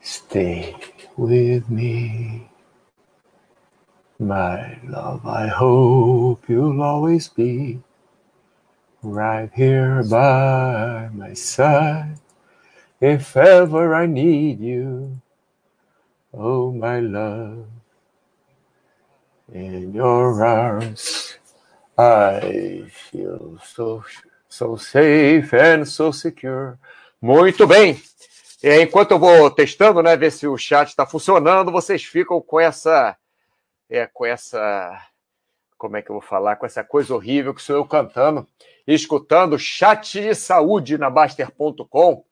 Stay with me, my love. I hope you'll always be right here by my side if ever I need you. Oh, my love, in your arms, I feel so, so safe and so secure. Muito bem. Enquanto eu vou testando, né, ver se o chat está funcionando, vocês ficam com essa, é, com essa, como é que eu vou falar, com essa coisa horrível que sou eu cantando escutando chat de saúde na Baster.com.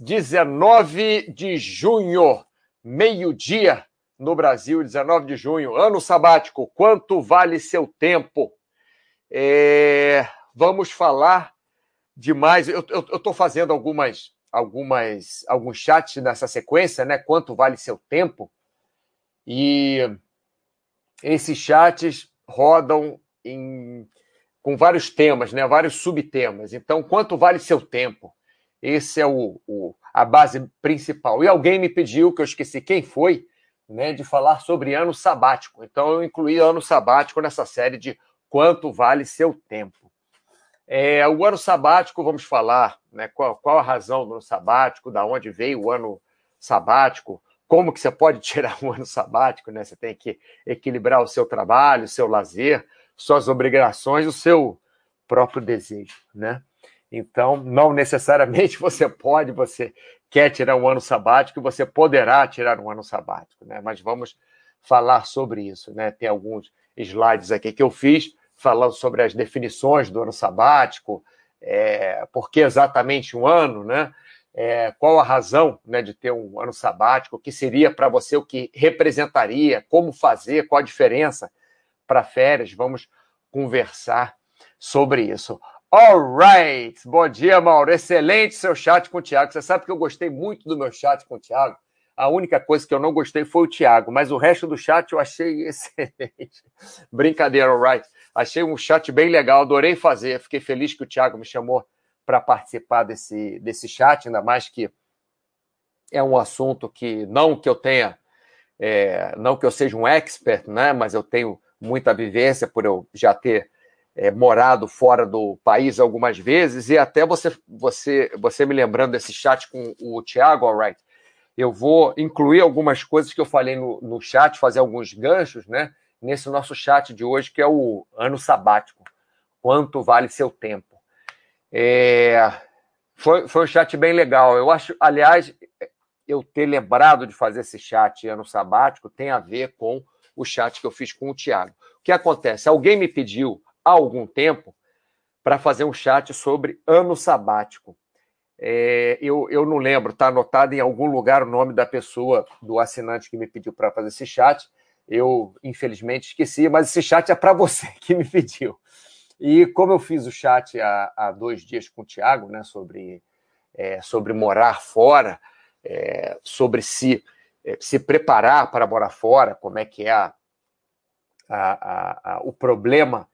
19 de junho, meio-dia no Brasil, 19 de junho, ano sabático. Quanto vale seu tempo? É, vamos falar de mais. Eu estou fazendo algumas, algumas, alguns chats nessa sequência, né? Quanto vale seu tempo? E esses chats rodam em, com vários temas, né? Vários subtemas. Então, quanto vale seu tempo? Esse é o, o, a base principal. E alguém me pediu, que eu esqueci quem foi, né, de falar sobre ano sabático. Então, eu incluí ano sabático nessa série de quanto vale seu tempo. É, o ano sabático, vamos falar, né, qual, qual a razão do ano sabático, da onde veio o ano sabático, como que você pode tirar um ano sabático, né? Você tem que equilibrar o seu trabalho, o seu lazer, suas obrigações, o seu próprio desejo, né? Então, não necessariamente você pode, você quer tirar um ano sabático, você poderá tirar um ano sabático, né? Mas vamos falar sobre isso, né? Tem alguns slides aqui que eu fiz falando sobre as definições do ano sabático, é, por que exatamente um ano, né? É, qual a razão né, de ter um ano sabático, o que seria para você, o que representaria, como fazer, qual a diferença para férias. Vamos conversar sobre isso. Alright, bom dia, Mauro. Excelente seu chat com o Thiago. Você sabe que eu gostei muito do meu chat com o Thiago. A única coisa que eu não gostei foi o Thiago, mas o resto do chat eu achei excelente. Brincadeira, alright. Achei um chat bem legal, adorei fazer. Fiquei feliz que o Thiago me chamou para participar desse, desse chat, ainda mais que é um assunto que não que eu tenha, é, não que eu seja um expert, né? Mas eu tenho muita vivência por eu já ter é, morado fora do país algumas vezes, e até você, você, você me lembrando desse chat com o Thiago, alright, eu vou incluir algumas coisas que eu falei no, no chat, fazer alguns ganchos, né? Nesse nosso chat de hoje, que é o ano sabático. Quanto vale seu tempo? É, foi, foi um chat bem legal. Eu acho, aliás, eu ter lembrado de fazer esse chat ano sabático tem a ver com o chat que eu fiz com o Thiago. O que acontece? Alguém me pediu há algum tempo para fazer um chat sobre ano sabático. É, eu, eu não lembro, está anotado em algum lugar o nome da pessoa, do assinante que me pediu para fazer esse chat. Eu, infelizmente, esqueci, mas esse chat é para você que me pediu. E como eu fiz o chat há, há dois dias com o Tiago, né, sobre, é, sobre morar fora, é, sobre se, é, se preparar para morar fora, como é que é a, a, a, o problema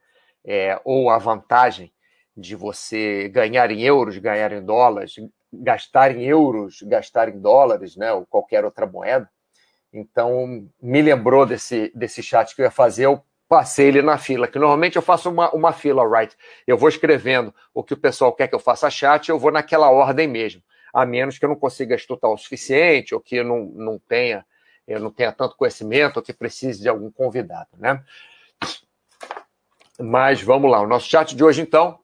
é, ou a vantagem de você ganhar em euros, ganhar em dólares, gastar em euros, gastar em dólares, né, ou qualquer outra moeda. Então, me lembrou desse, desse chat que eu ia fazer, eu passei ele na fila, que normalmente eu faço uma, uma fila, right? Eu vou escrevendo o que o pessoal quer que eu faça chat, eu vou naquela ordem mesmo, a menos que eu não consiga estudar o suficiente, ou que eu não, não tenha, eu não tenha tanto conhecimento, ou que precise de algum convidado, né? Mas vamos lá, o nosso chat de hoje, então,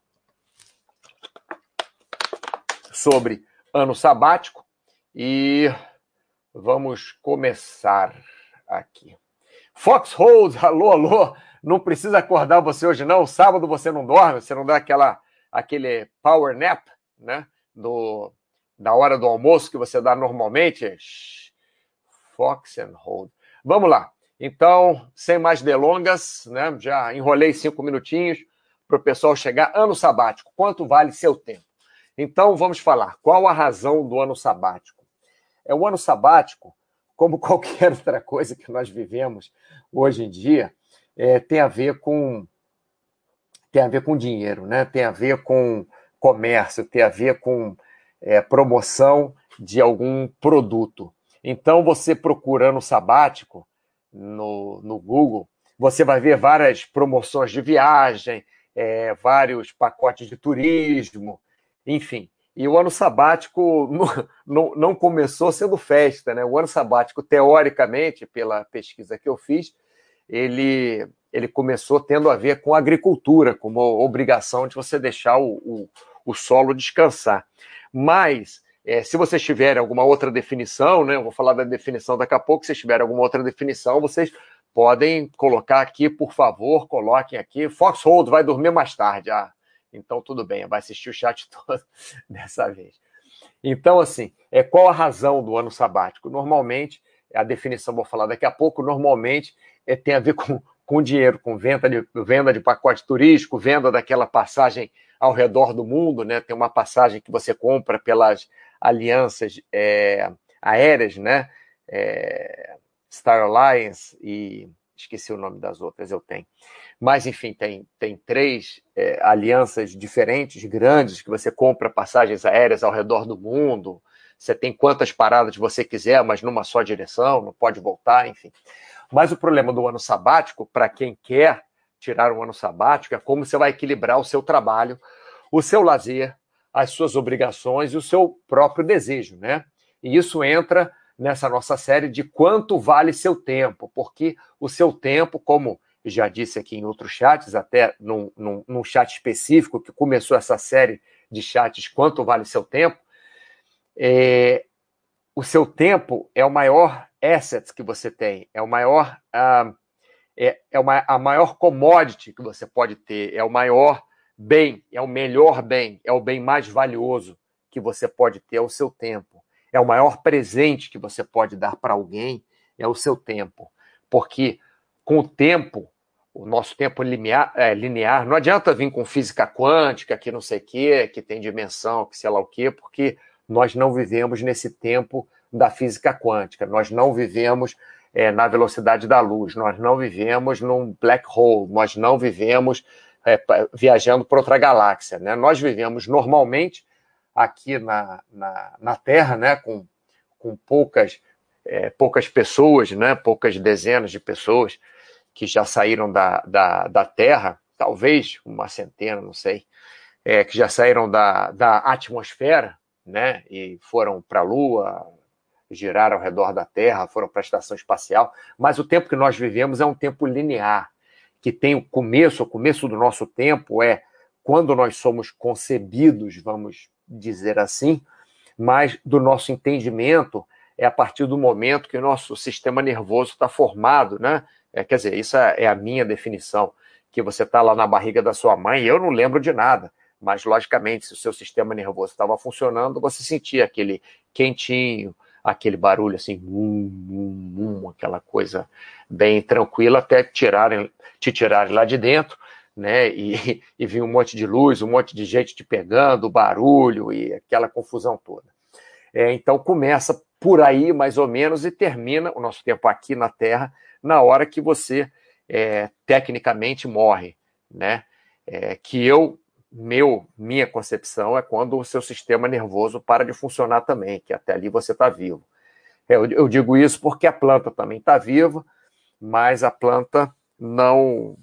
sobre ano sabático, e vamos começar aqui. Foxhold, alô, alô, não precisa acordar você hoje não, sábado você não dorme, você não dá aquela, aquele power nap, né, do, da hora do almoço que você dá normalmente. Fox and Hold. Vamos lá. Então, sem mais delongas, né, já enrolei cinco minutinhos para o pessoal chegar. Ano sabático, quanto vale seu tempo? Então, vamos falar. Qual a razão do ano sabático? É o ano sabático, como qualquer outra coisa que nós vivemos hoje em dia, é, tem a ver com tem a ver com dinheiro, né? Tem a ver com comércio, tem a ver com é, promoção de algum produto. Então, você procurando sabático no, no Google, você vai ver várias promoções de viagem, é, vários pacotes de turismo, enfim. E o ano sabático não, não, não, começou sendo festa, né? O ano sabático, teoricamente, pela pesquisa que eu fiz, ele, ele começou tendo a ver com a agricultura, como obrigação de você deixar o, o, o solo descansar. Mas, é, se vocês tiverem alguma outra definição, né? Eu vou falar da definição daqui a pouco, se tiverem alguma outra definição, vocês podem colocar aqui, por favor, coloquem aqui. Foxhold vai dormir mais tarde. Ah, então tudo bem, vai assistir o chat todo dessa vez. Então, assim, é, qual a razão do ano sabático? Normalmente, a definição vou falar daqui a pouco, normalmente é, tem a ver com, com dinheiro, com venda de, venda de pacote turístico, venda daquela passagem ao redor do mundo, né? Tem uma passagem que você compra pelas alianças é, aéreas, né? É, Star Alliance e esqueci o nome das outras, eu tenho. Mas, enfim, tem, tem três é, alianças diferentes, grandes, que você compra passagens aéreas ao redor do mundo. Você tem quantas paradas você quiser, mas numa só direção, não pode voltar, enfim. Mas o problema do ano sabático, para quem quer tirar um ano sabático, é como você vai equilibrar o seu trabalho, o seu lazer, as suas obrigações e o seu próprio desejo, né? E isso entra nessa nossa série de quanto vale seu tempo, porque o seu tempo, como já disse aqui em outros chats, até num, num, num chat específico que começou essa série de chats, quanto vale seu tempo, é, o seu tempo é o maior asset que você tem, é o maior uh, é, é uma, a maior commodity que você pode ter, é o maior bem, é o melhor bem, é o bem mais valioso que você pode ter, é o seu tempo. É o maior presente que você pode dar para alguém, é o seu tempo. Porque com o tempo, o nosso tempo linear, é, linear, não adianta vir com física quântica, que não sei o quê, que tem dimensão, que sei lá o quê, porque nós não vivemos nesse tempo da física quântica, nós não vivemos é, na velocidade da luz, nós não vivemos num black hole, nós não vivemos é, viajando para outra galáxia. Né? Nós vivemos normalmente aqui na, na, na Terra, né? com, com poucas, é, poucas pessoas, né? poucas dezenas de pessoas que já saíram da, da, da Terra, talvez uma centena, não sei, é, que já saíram da, da atmosfera né? e foram para a Lua, giraram ao redor da Terra, foram para a estação espacial, mas o tempo que nós vivemos é um tempo linear, que tem o começo, o começo do nosso tempo é quando nós somos concebidos, vamos dizer assim, mas do nosso entendimento é a partir do momento que o nosso sistema nervoso está formado, né? É, quer dizer, isso é a minha definição, que você está lá na barriga da sua mãe, eu não lembro de nada, mas logicamente, se o seu sistema nervoso estava funcionando, você sentia aquele quentinho, aquele barulho assim, um, um, um, aquela coisa bem tranquila até tirarem, te tirarem lá de dentro, né? E, e vir um monte de luz, um monte de gente te pegando, barulho e aquela confusão toda. É, então começa por aí mais ou menos e termina o nosso tempo aqui na Terra na hora que você é, tecnicamente morre, né? É, que eu meu, minha concepção é quando o seu sistema nervoso para de funcionar também, que até ali você está vivo. Eu, eu, digo isso porque a planta também está viva, mas a planta não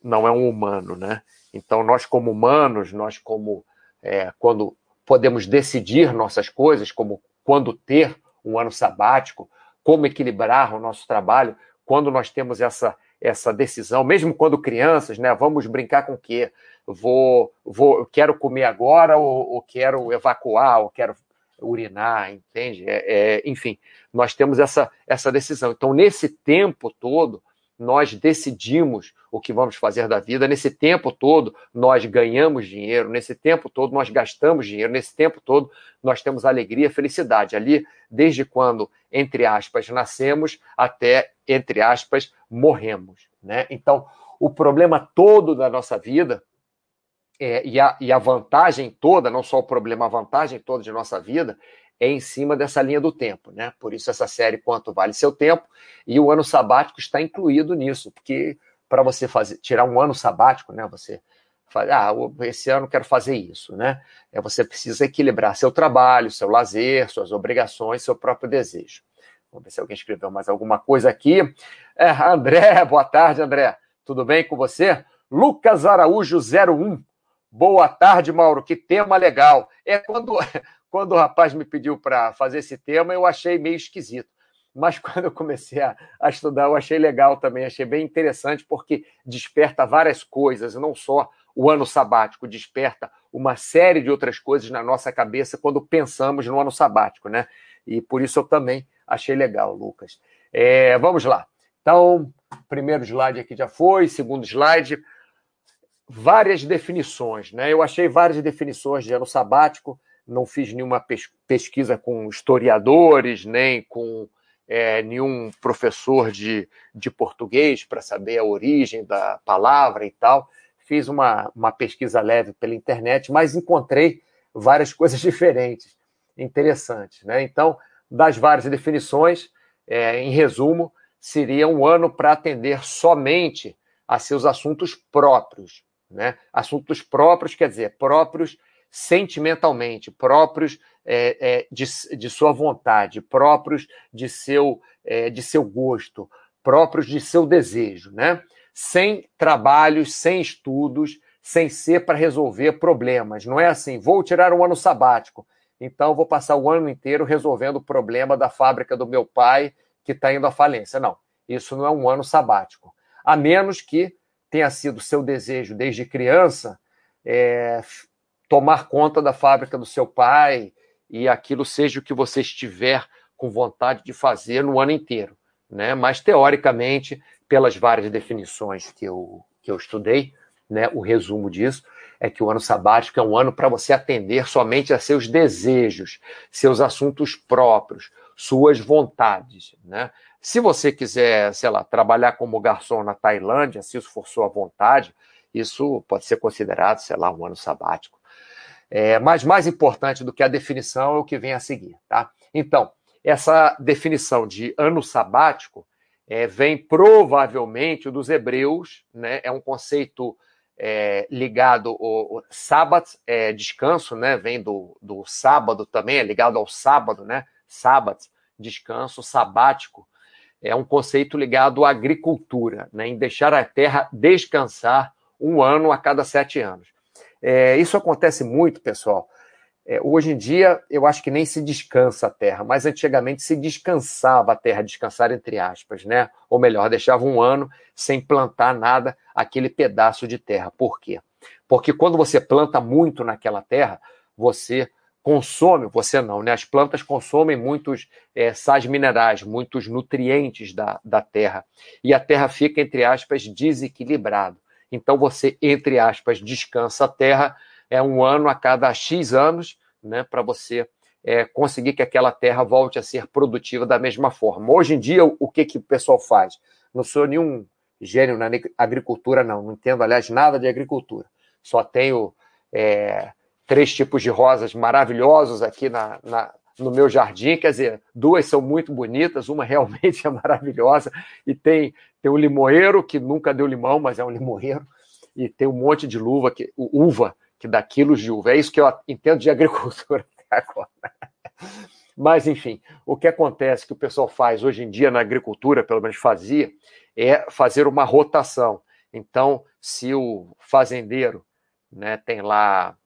não é um humano, né? Então nós como humanos, nós como é, quando podemos decidir nossas coisas, como quando ter um ano sabático, como equilibrar o nosso trabalho, quando nós temos essa essa decisão, mesmo quando crianças, né? Vamos brincar com o quê? Vou, vou, quero comer agora ou, ou quero evacuar ou quero urinar, entende? É, é, enfim, nós temos essa, essa decisão. Então, nesse tempo todo, nós decidimos o que vamos fazer da vida. Nesse tempo todo, nós ganhamos dinheiro. Nesse tempo todo, nós gastamos dinheiro. Nesse tempo todo, nós temos alegria, felicidade. Ali, desde quando, entre aspas, nascemos até, entre aspas, morremos. Né? Então, o problema todo da nossa vida é, e, a, e a vantagem toda, não só o problema, a vantagem toda de nossa vida é em cima dessa linha do tempo, né? Por isso essa série Quanto Vale Seu Tempo e o ano sabático está incluído nisso, porque para você fazer tirar um ano sabático, né? Você fala, ah, esse ano quero fazer isso, né? É você precisa equilibrar seu trabalho, seu lazer, suas obrigações, seu próprio desejo. Vamos ver se alguém escreveu mais alguma coisa aqui. É, André, boa tarde, André. Tudo bem com você? Lucas Araújo 01. Boa tarde, Mauro. Que tema legal. É quando quando o rapaz me pediu para fazer esse tema, eu achei meio esquisito. Mas quando eu comecei a, a, estudar, eu achei legal também, achei bem interessante, porque desperta várias coisas, não só o ano sabático, desperta uma série de outras coisas na nossa cabeça quando pensamos no ano sabático, né? E por isso eu também achei legal, Lucas. É, vamos lá. Então, primeiro slide aqui já foi, segundo slide, várias definições, né? Eu achei várias definições de ano sabático não fiz nenhuma pesquisa com historiadores, nem com é, nenhum professor de, de português para saber a origem da palavra e tal. Fiz uma, uma pesquisa leve pela internet, mas encontrei várias coisas diferentes, interessantes. Né? Então, das várias definições, é, em resumo, seria um ano para atender somente a seus assuntos próprios. Né? Assuntos próprios, quer dizer, próprios sentimentalmente, próprios é, é, de, de, sua vontade, próprios de seu, é, de seu gosto, próprios de seu desejo, né? Sem trabalhos, sem estudos, sem ser para resolver problemas. Não é assim, vou tirar um ano sabático, então vou passar o ano inteiro resolvendo o problema da fábrica do meu pai que está indo à falência. Não, isso não é um ano sabático. A menos que tenha sido seu desejo desde criança é, tomar conta da fábrica do seu pai e aquilo seja o que você estiver com vontade de fazer no ano inteiro. Né? Mas, teoricamente, pelas várias definições que eu, que eu estudei, né, o resumo disso é que o ano sabático é um ano para você atender somente a seus desejos, seus assuntos próprios, suas vontades. Né? Se você quiser, sei lá, trabalhar como garçom na Tailândia, se isso for sua vontade, isso pode ser considerado, sei lá, um ano sabático. É, mas mais importante do que a definição é o que vem a seguir, tá? Então, essa definição de ano sabático é, vem provavelmente dos hebreus, né? É um conceito é, ligado ao, sábado, é, descanso, né? Vem do, do sábado também, é ligado ao sábado, né? Sábado, descanso, sabático. É um conceito ligado à agricultura, né? Em deixar a terra descansar um ano a cada sete anos. É, isso acontece muito, pessoal. É, hoje em dia, eu acho que nem se descansa a terra, mas antigamente se descansava a terra, descansar entre aspas, né? Ou melhor, deixava um ano sem plantar nada aquele pedaço de terra. Por quê? Porque quando você planta muito naquela terra, você consome, você não, né? As plantas consomem muitos é, sais minerais, muitos nutrientes da, da terra. E a terra fica, entre aspas, desequilibrada. Então você, entre aspas, descansa a terra, é um ano a cada X anos, né, para você é, conseguir que aquela terra volte a ser produtiva da mesma forma. Hoje em dia, o que, que o pessoal faz? Não sou nenhum gênio na agricultura, não. Não entendo, aliás, nada de agricultura. Só tenho é, três tipos de rosas maravilhosos aqui na, na, no meu jardim, quer dizer, duas são muito bonitas, uma realmente é maravilhosa, e tem, tem o limoeiro, que nunca deu limão, mas é um limoeiro, e tem um monte de luva, que, uva, que dá quilos de uva. É isso que eu entendo de agricultura até agora. Mas, enfim, o que acontece que o pessoal faz hoje em dia na agricultura, pelo menos fazia, é fazer uma rotação. Então, se o fazendeiro né, tem lá,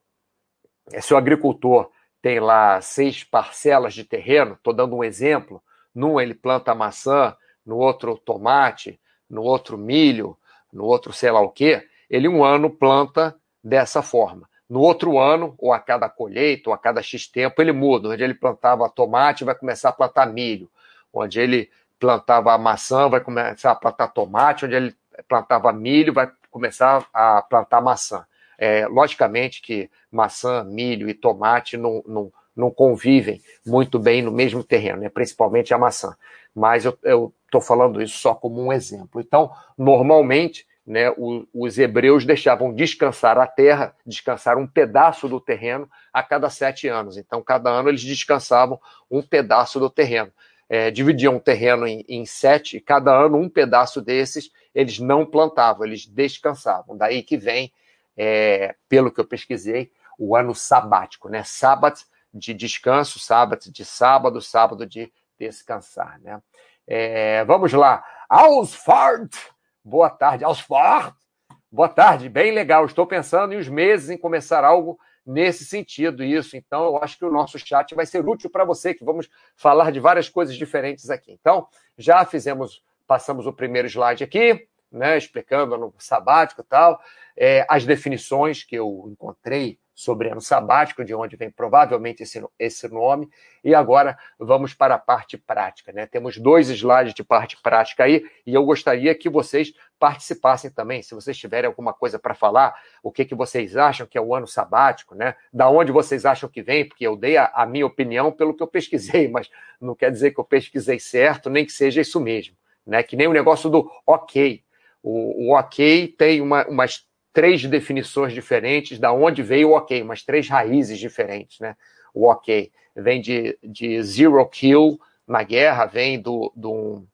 se o agricultor tem lá seis parcelas de terreno, estou dando um exemplo. Num ele planta maçã, no outro tomate, no outro milho, no outro sei lá o quê. Ele um ano planta dessa forma. No outro ano, ou a cada colheita, ou a cada X tempo, ele muda. Onde ele plantava tomate, vai começar a plantar milho. Onde ele plantava maçã, vai começar a plantar tomate. Onde ele plantava milho, vai começar a plantar maçã. É, logicamente que maçã, milho e tomate não, não, não convivem muito bem no mesmo terreno, né? principalmente a maçã. Mas eu estou falando isso só como um exemplo. Então, normalmente, né, os hebreus deixavam descansar a terra, descansar um pedaço do terreno a cada sete anos. Então, cada ano eles descansavam um pedaço do terreno. É, dividiam o terreno em, em sete, e cada ano um pedaço desses eles não plantavam, eles descansavam. Daí que vem, é, pelo que eu pesquisei, o ano sabático, né? Sábado de descanso, sábado de sábado, sábado de descansar, né? É, vamos lá. Ausfahrt! Boa tarde, Ausfahrt! Boa tarde, bem legal. Estou pensando em uns meses em começar algo nesse sentido, isso. Então, eu acho que o nosso chat vai ser útil para você, que vamos falar de várias coisas diferentes aqui. Então, já fizemos, passamos o primeiro slide aqui, né, explicando no sabático e tal, é, as definições que eu encontrei sobre ano sabático, de onde vem provavelmente esse, esse nome. E agora vamos para a parte prática. Né? Temos dois slides de parte prática aí, e eu gostaria que vocês participassem também. Se vocês tiverem alguma coisa para falar, o que, que vocês acham que é o ano sabático, né? Da onde vocês acham que vem, porque eu dei a, a minha opinião pelo que eu pesquisei, mas não quer dizer que eu pesquisei certo, nem que seja isso mesmo. Né? Que nem o negócio do ok. O, ok tem uma, umas três definições diferentes da onde veio o ok, umas três raízes diferentes, né? O ok vem de, de zero kill na guerra, vem do, do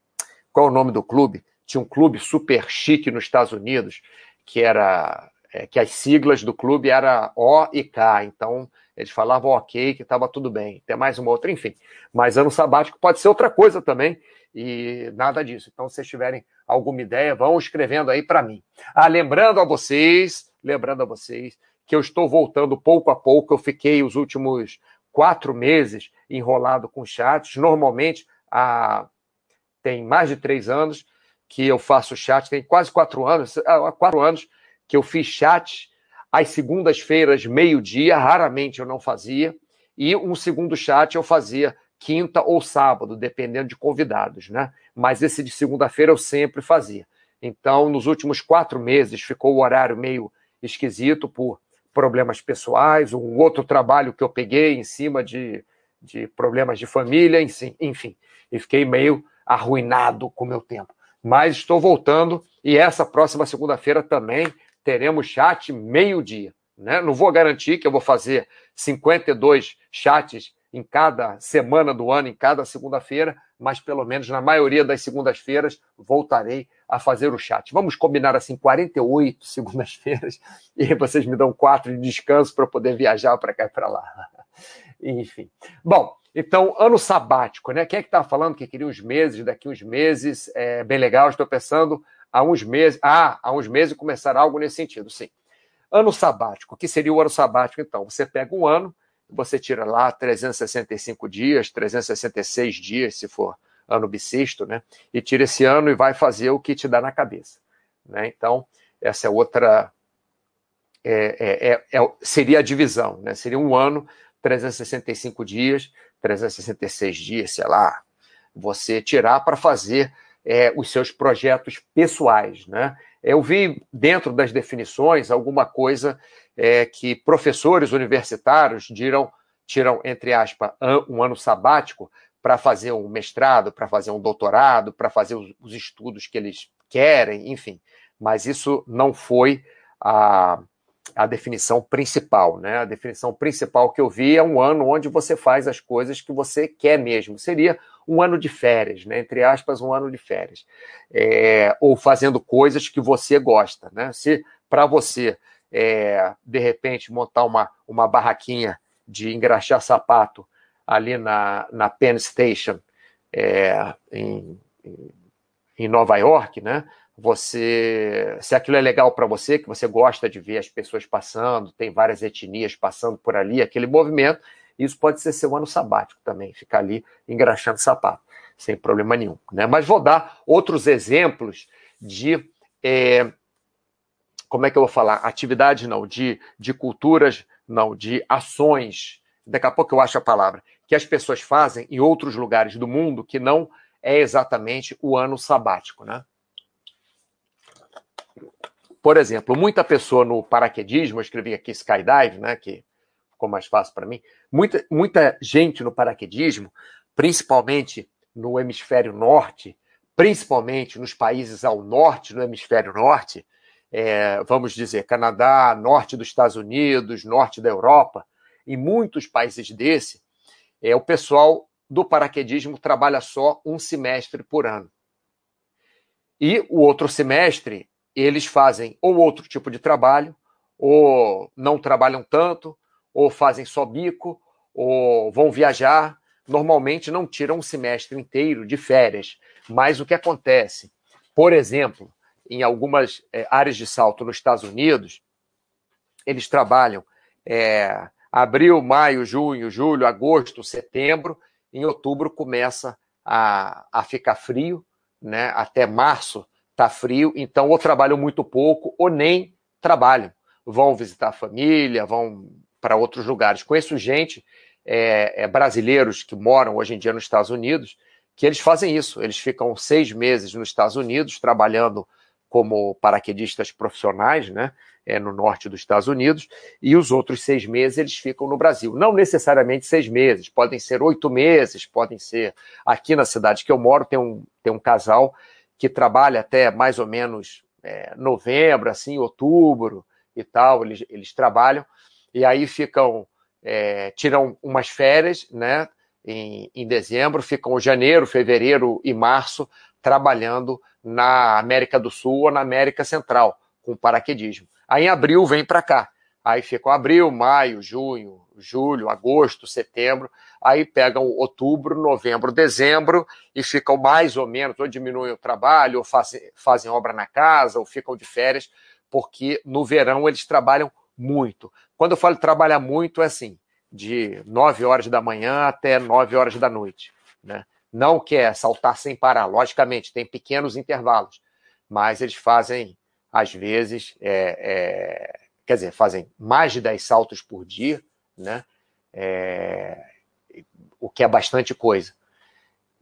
qual é o nome do clube? Tinha um clube super chique nos Estados Unidos que era é, que as siglas do clube era O e K, então eles falavam ok, que estava tudo bem. Tem mais uma outra, enfim. Mas ano sabático pode ser outra coisa também e nada disso. Então, se vocês tiverem alguma ideia, vão escrevendo aí para mim. Ah, lembrando a vocês, lembrando a vocês que eu estou voltando pouco a pouco. Eu fiquei os últimos quatro meses enrolado com chats. Normalmente, há, tem mais de três anos que eu faço chat, tem quase quatro anos, há quatro anos que eu fiz chat às segundas-feiras, meio-dia, raramente eu não fazia, e um segundo chat eu fazia quinta ou sábado, dependendo de convidados, né? Mas esse de segunda-feira eu sempre fazia. Então, nos últimos quatro meses, ficou o horário meio esquisito por problemas pessoais, um outro trabalho que eu peguei em cima de, de problemas de família, enfim, e fiquei meio arruinado com o meu tempo. Mas estou voltando e essa próxima segunda-feira também teremos chat meio-dia. Né? Não vou garantir que eu vou fazer 52 chats em cada semana do ano, em cada segunda-feira, mas pelo menos na maioria das segundas-feiras voltarei a fazer o chat. Vamos combinar assim 48 segundas-feiras e vocês me dão quatro de descanso para poder viajar para cá e para lá. Enfim. Bom, então, ano sabático, né? Quem é que estava falando que queria uns meses, daqui uns meses? É bem legal, estou pensando há uns meses. Ah, há uns meses começar algo nesse sentido, sim. Ano sabático. O que seria o ano sabático, então? Você pega um ano, você tira lá 365 dias, 366 dias, se for ano bissexto, né? E tira esse ano e vai fazer o que te dá na cabeça. Né? Então, essa é outra. É, é, é, é seria a divisão, né? Seria um ano, 365 dias, 366 dias, sei lá, você tirar para fazer é, os seus projetos pessoais, né? Eu vi dentro das definições alguma coisa é, que professores universitários tiram, tiram, entre aspas, um ano sabático para fazer um mestrado, para fazer um doutorado, para fazer os, os, estudos que eles querem, enfim. Mas isso não foi a, a definição principal, né? A definição principal que eu vi é um ano onde você faz as coisas que você quer mesmo. Seria um ano de férias, né? Entre aspas, um ano de férias. É, ou fazendo coisas que você gosta, né? Se para você é, de repente, montar uma, uma barraquinha de engraxar sapato ali na, na Penn Station, é, em, em Nova York, né? Você, se aquilo é legal para você, que você gosta de ver as pessoas passando, tem várias etnias passando por ali, aquele movimento, isso pode ser seu ano sabático também, ficar ali engraxando sapato, sem problema nenhum. Né? Mas vou dar outros exemplos de é, como é que eu vou falar? Atividade não, de, de culturas não, de ações. Daqui a pouco eu acho a palavra. Que as pessoas fazem em outros lugares do mundo que não é exatamente o ano sabático, né? Por exemplo, muita pessoa no paraquedismo, eu escrevi aqui skydive, né, que ficou mais fácil para mim. Muita, muita gente no paraquedismo, principalmente no hemisfério norte, principalmente nos países ao norte, no hemisfério norte, é, vamos dizer, Canadá, norte dos Estados Unidos, norte da Europa, em muitos países desse, é, o pessoal do paraquedismo trabalha só um semestre por ano. E o outro semestre, eles fazem ou outro tipo de trabalho, ou não trabalham tanto, ou fazem só bico, ou vão viajar. Normalmente não tiram um semestre inteiro de férias. Mas o que acontece? Por exemplo, em algumas é, áreas de salto nos Estados Unidos, eles trabalham é, abril, maio, junho, julho, agosto, setembro. Em outubro começa a, a ficar frio, né? até março está frio, então ou trabalham muito pouco ou nem trabalham. Vão visitar a família, vão para outros lugares. Conheço gente, é, é, brasileiros que moram hoje em dia nos Estados Unidos, que eles fazem isso. Eles ficam seis meses nos Estados Unidos trabalhando como paraquedistas profissionais, né, é, no norte dos Estados Unidos, e os outros seis meses eles ficam no Brasil. Não necessariamente seis meses, podem ser oito meses, podem ser. Aqui na cidade que eu moro tem um, tem um casal que trabalha até mais ou menos é, novembro, assim, outubro e tal, eles, eles trabalham, e aí ficam, é, tiram umas férias, né, em, em dezembro, ficam janeiro, fevereiro e março trabalhando na América do Sul ou na América Central, com paraquedismo. Aí em abril vem para cá. Aí ficam abril, maio, junho, julho, agosto, setembro. Aí pegam outubro, novembro, dezembro e ficam mais ou menos, ou diminuem o trabalho, ou fazem, fazem obra na casa, ou ficam de férias, porque no verão eles trabalham muito. Quando eu falo trabalhar muito, é assim, de 9 horas da manhã até 9 horas da noite. Né? não quer saltar sem parar. Logicamente, tem pequenos intervalos, mas eles fazem, às vezes, é, é, quer dizer, fazem mais de 10 saltos por dia, né? É, o que é bastante coisa.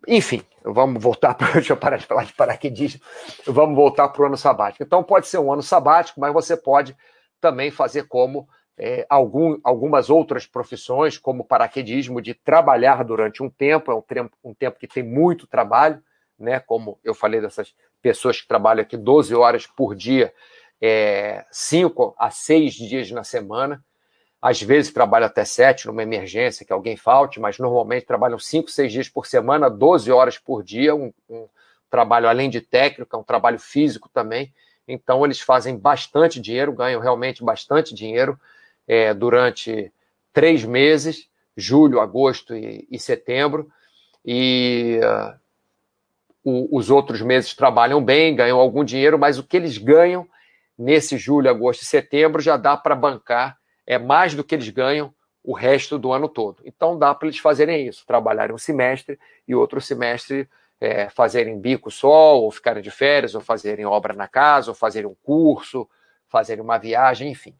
Enfim, vamos voltar para. Deixa eu parar de falar de paraquedismo. Vamos voltar para o ano sabático. Então, pode ser um ano sabático, mas você pode também fazer como é, algum, algumas outras profissões, como paraquedismo, de trabalhar durante um tempo, é um tempo, um tempo que tem muito trabalho, né? como eu falei dessas pessoas que trabalham aqui 12 horas por dia, é, 5 a 6 dias na semana. Às vezes trabalham até 7 numa emergência, que alguém falte, mas normalmente trabalham 5, 6 dias por semana, 12 horas por dia, um, um trabalho além de técnico, é um trabalho físico também. Então, eles fazem bastante dinheiro, ganham realmente bastante dinheiro é, durante três meses, julho, agosto e, e setembro, e uh, o, os outros meses trabalham bem, ganham algum dinheiro, mas o que eles ganham nesse julho, agosto e setembro já dá para bancar, é mais do que eles ganham o resto do ano todo. Então dá para eles fazerem isso, trabalharem um semestre e outro semestre é, fazerem bico só, ou ficarem de férias, ou fazerem obra na casa, ou fazerem um curso, fazerem uma viagem, enfim.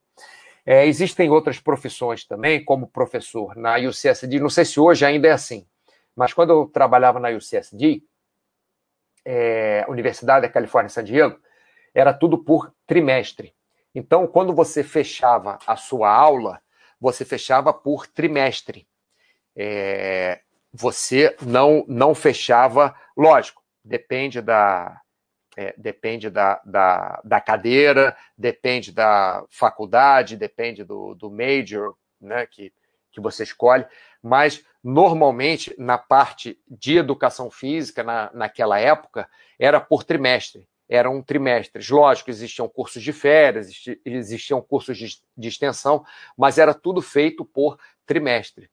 É, existem outras profissões também, como professor na UCSD. Não sei se hoje ainda é assim, mas quando eu trabalhava na UCSD, é, Universidade da Califórnia San Diego, era tudo por trimestre. Então, quando você fechava a sua aula, você fechava por trimestre. É, você não, não fechava, lógico, depende da, é, depende da, da, da, cadeira, depende da faculdade, depende do, do major né, que, que você escolhe, mas normalmente na parte de educação física, na, naquela época, era por trimestre, eram trimestres. Lógico, existiam cursos de férias, existiam cursos de, extensão, mas era tudo feito por trimestre.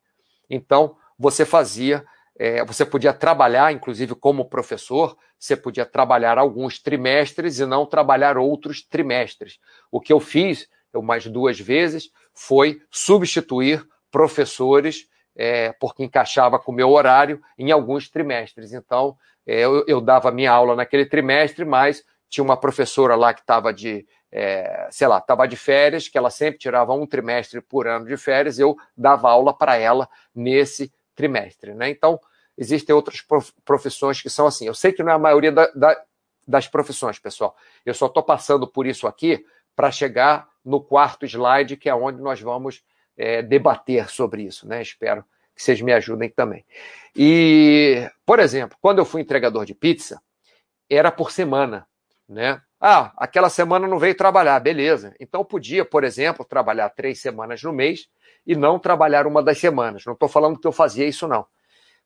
Então, você fazia é, você podia trabalhar, inclusive como professor, você podia trabalhar alguns trimestres e não trabalhar outros trimestres. O que eu fiz, eu mais duas vezes, foi substituir professores, é, porque encaixava com o meu horário, em alguns trimestres. Então, é, eu, eu, dava minha aula naquele trimestre, mas tinha uma professora lá que estava de, é, sei lá, estava de férias, que ela sempre tirava um trimestre por ano de férias, eu dava aula para ela nesse trimestre. Né? Então, existem outras profissões que são assim. Eu sei que não é a maioria da, da, das profissões, pessoal. Eu só estou passando por isso aqui para chegar no quarto slide, que é onde nós vamos é, debater sobre isso. Né? Espero que vocês me ajudem também. E, por exemplo, quando eu fui entregador de pizza, era por semana. né? Ah, aquela semana não veio trabalhar, beleza. Então podia, por exemplo, trabalhar três semanas no mês e não trabalhar uma das semanas. Não estou falando que eu fazia isso, não.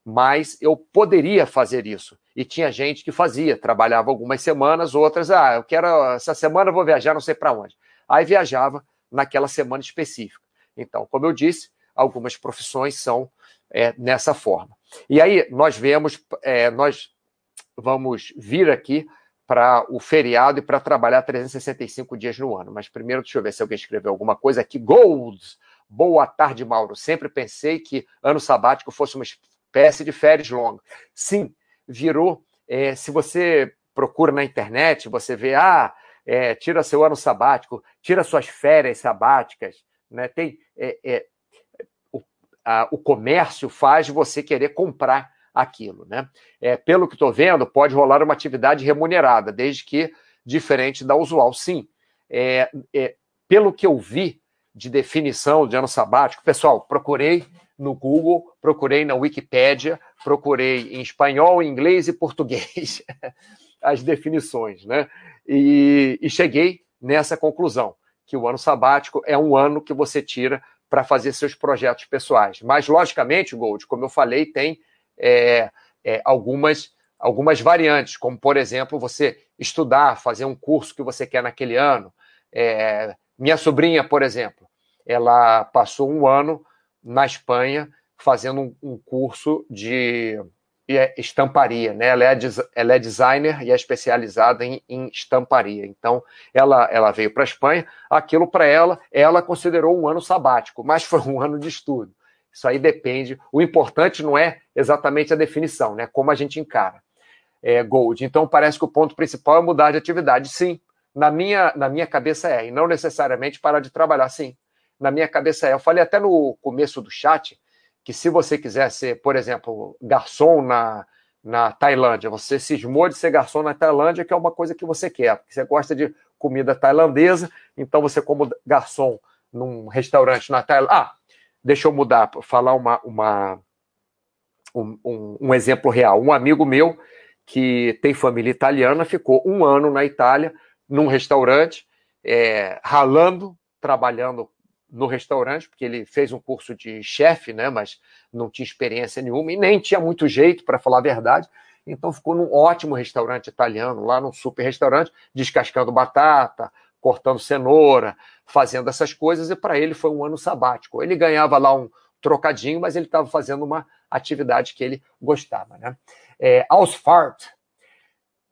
Mas eu poderia fazer isso. E tinha gente que fazia, trabalhava algumas semanas, outras, ah, eu quero, essa semana eu vou viajar não sei para onde. Aí viajava naquela semana específica. Então, como eu disse, algumas profissões são é, nessa forma. E aí nós vemos, é, nós vamos vir aqui para o feriado e para trabalhar 365 dias no ano. Mas primeiro, deixa eu ver se alguém escreveu alguma coisa aqui. Gold! Boa tarde, Mauro. Sempre pensei que ano sabático fosse uma espécie de férias longas. Sim, virou. É, se você procura na internet, você vê, ah, é, tira seu ano sabático, tira suas férias sabáticas, né? Tem é, é o, a, o comércio faz você querer comprar aquilo. Né? É, pelo que estou vendo, pode rolar uma atividade remunerada, desde que diferente da usual. Sim, é, é, pelo que eu vi de definição de ano sabático, pessoal, procurei no Google, procurei na Wikipédia, procurei em espanhol, inglês e português as definições, né? E, e cheguei nessa conclusão que o ano sabático é um ano que você tira para fazer seus projetos pessoais. Mas, logicamente, Gold, como eu falei, tem é, é, algumas, algumas variantes, como, por exemplo, você estudar, fazer um curso que você quer naquele ano. É, minha sobrinha, por exemplo, ela passou um ano na Espanha fazendo um, um curso de estamparia, né? Ela é, ela é designer e é especializada em, em estamparia. Então, ela, ela veio para a Espanha. Aquilo para ela, ela considerou um ano sabático, mas foi um ano de estudo. Isso aí depende. O importante não é exatamente a definição, né? Como a gente encara. É, Gold. Então parece que o ponto principal é mudar de atividade. Sim, na minha, na minha cabeça é, e não necessariamente parar de trabalhar, sim. Na minha cabeça é. Eu falei até no começo do chat que se você quiser ser, por exemplo, garçom na, na Tailândia, você cismou de ser garçom na Tailândia, que é uma coisa que você quer, porque você gosta de comida tailandesa, então você como garçom num restaurante na Tailândia. Ah, Deixa eu mudar, falar uma, uma um, um, um, exemplo real. Um amigo meu que tem família italiana ficou um ano na Itália, num restaurante, é, ralando, trabalhando no restaurante, porque ele fez um curso de chefe, né, mas não tinha experiência nenhuma e nem tinha muito jeito, para falar a verdade. Então ficou num ótimo restaurante italiano, lá num super restaurante, descascando batata, cortando cenoura, fazendo essas coisas, e para ele foi um ano sabático. Ele ganhava lá um trocadinho, mas ele estava fazendo uma atividade que ele gostava. Né? É, Ausfart,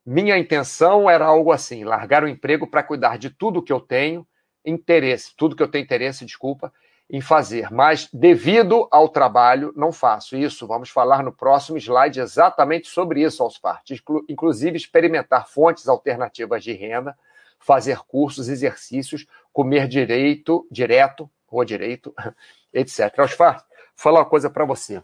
minha intenção era algo assim: largar o emprego para cuidar de tudo que eu tenho interesse, tudo que eu tenho interesse, desculpa, em fazer, mas devido ao trabalho não faço isso. Vamos falar no próximo slide exatamente sobre isso, Ausfart. Inclusive experimentar fontes alternativas de renda fazer cursos, exercícios, comer direito, direto, ou direito, etc. Osfar, vou falar uma coisa para você.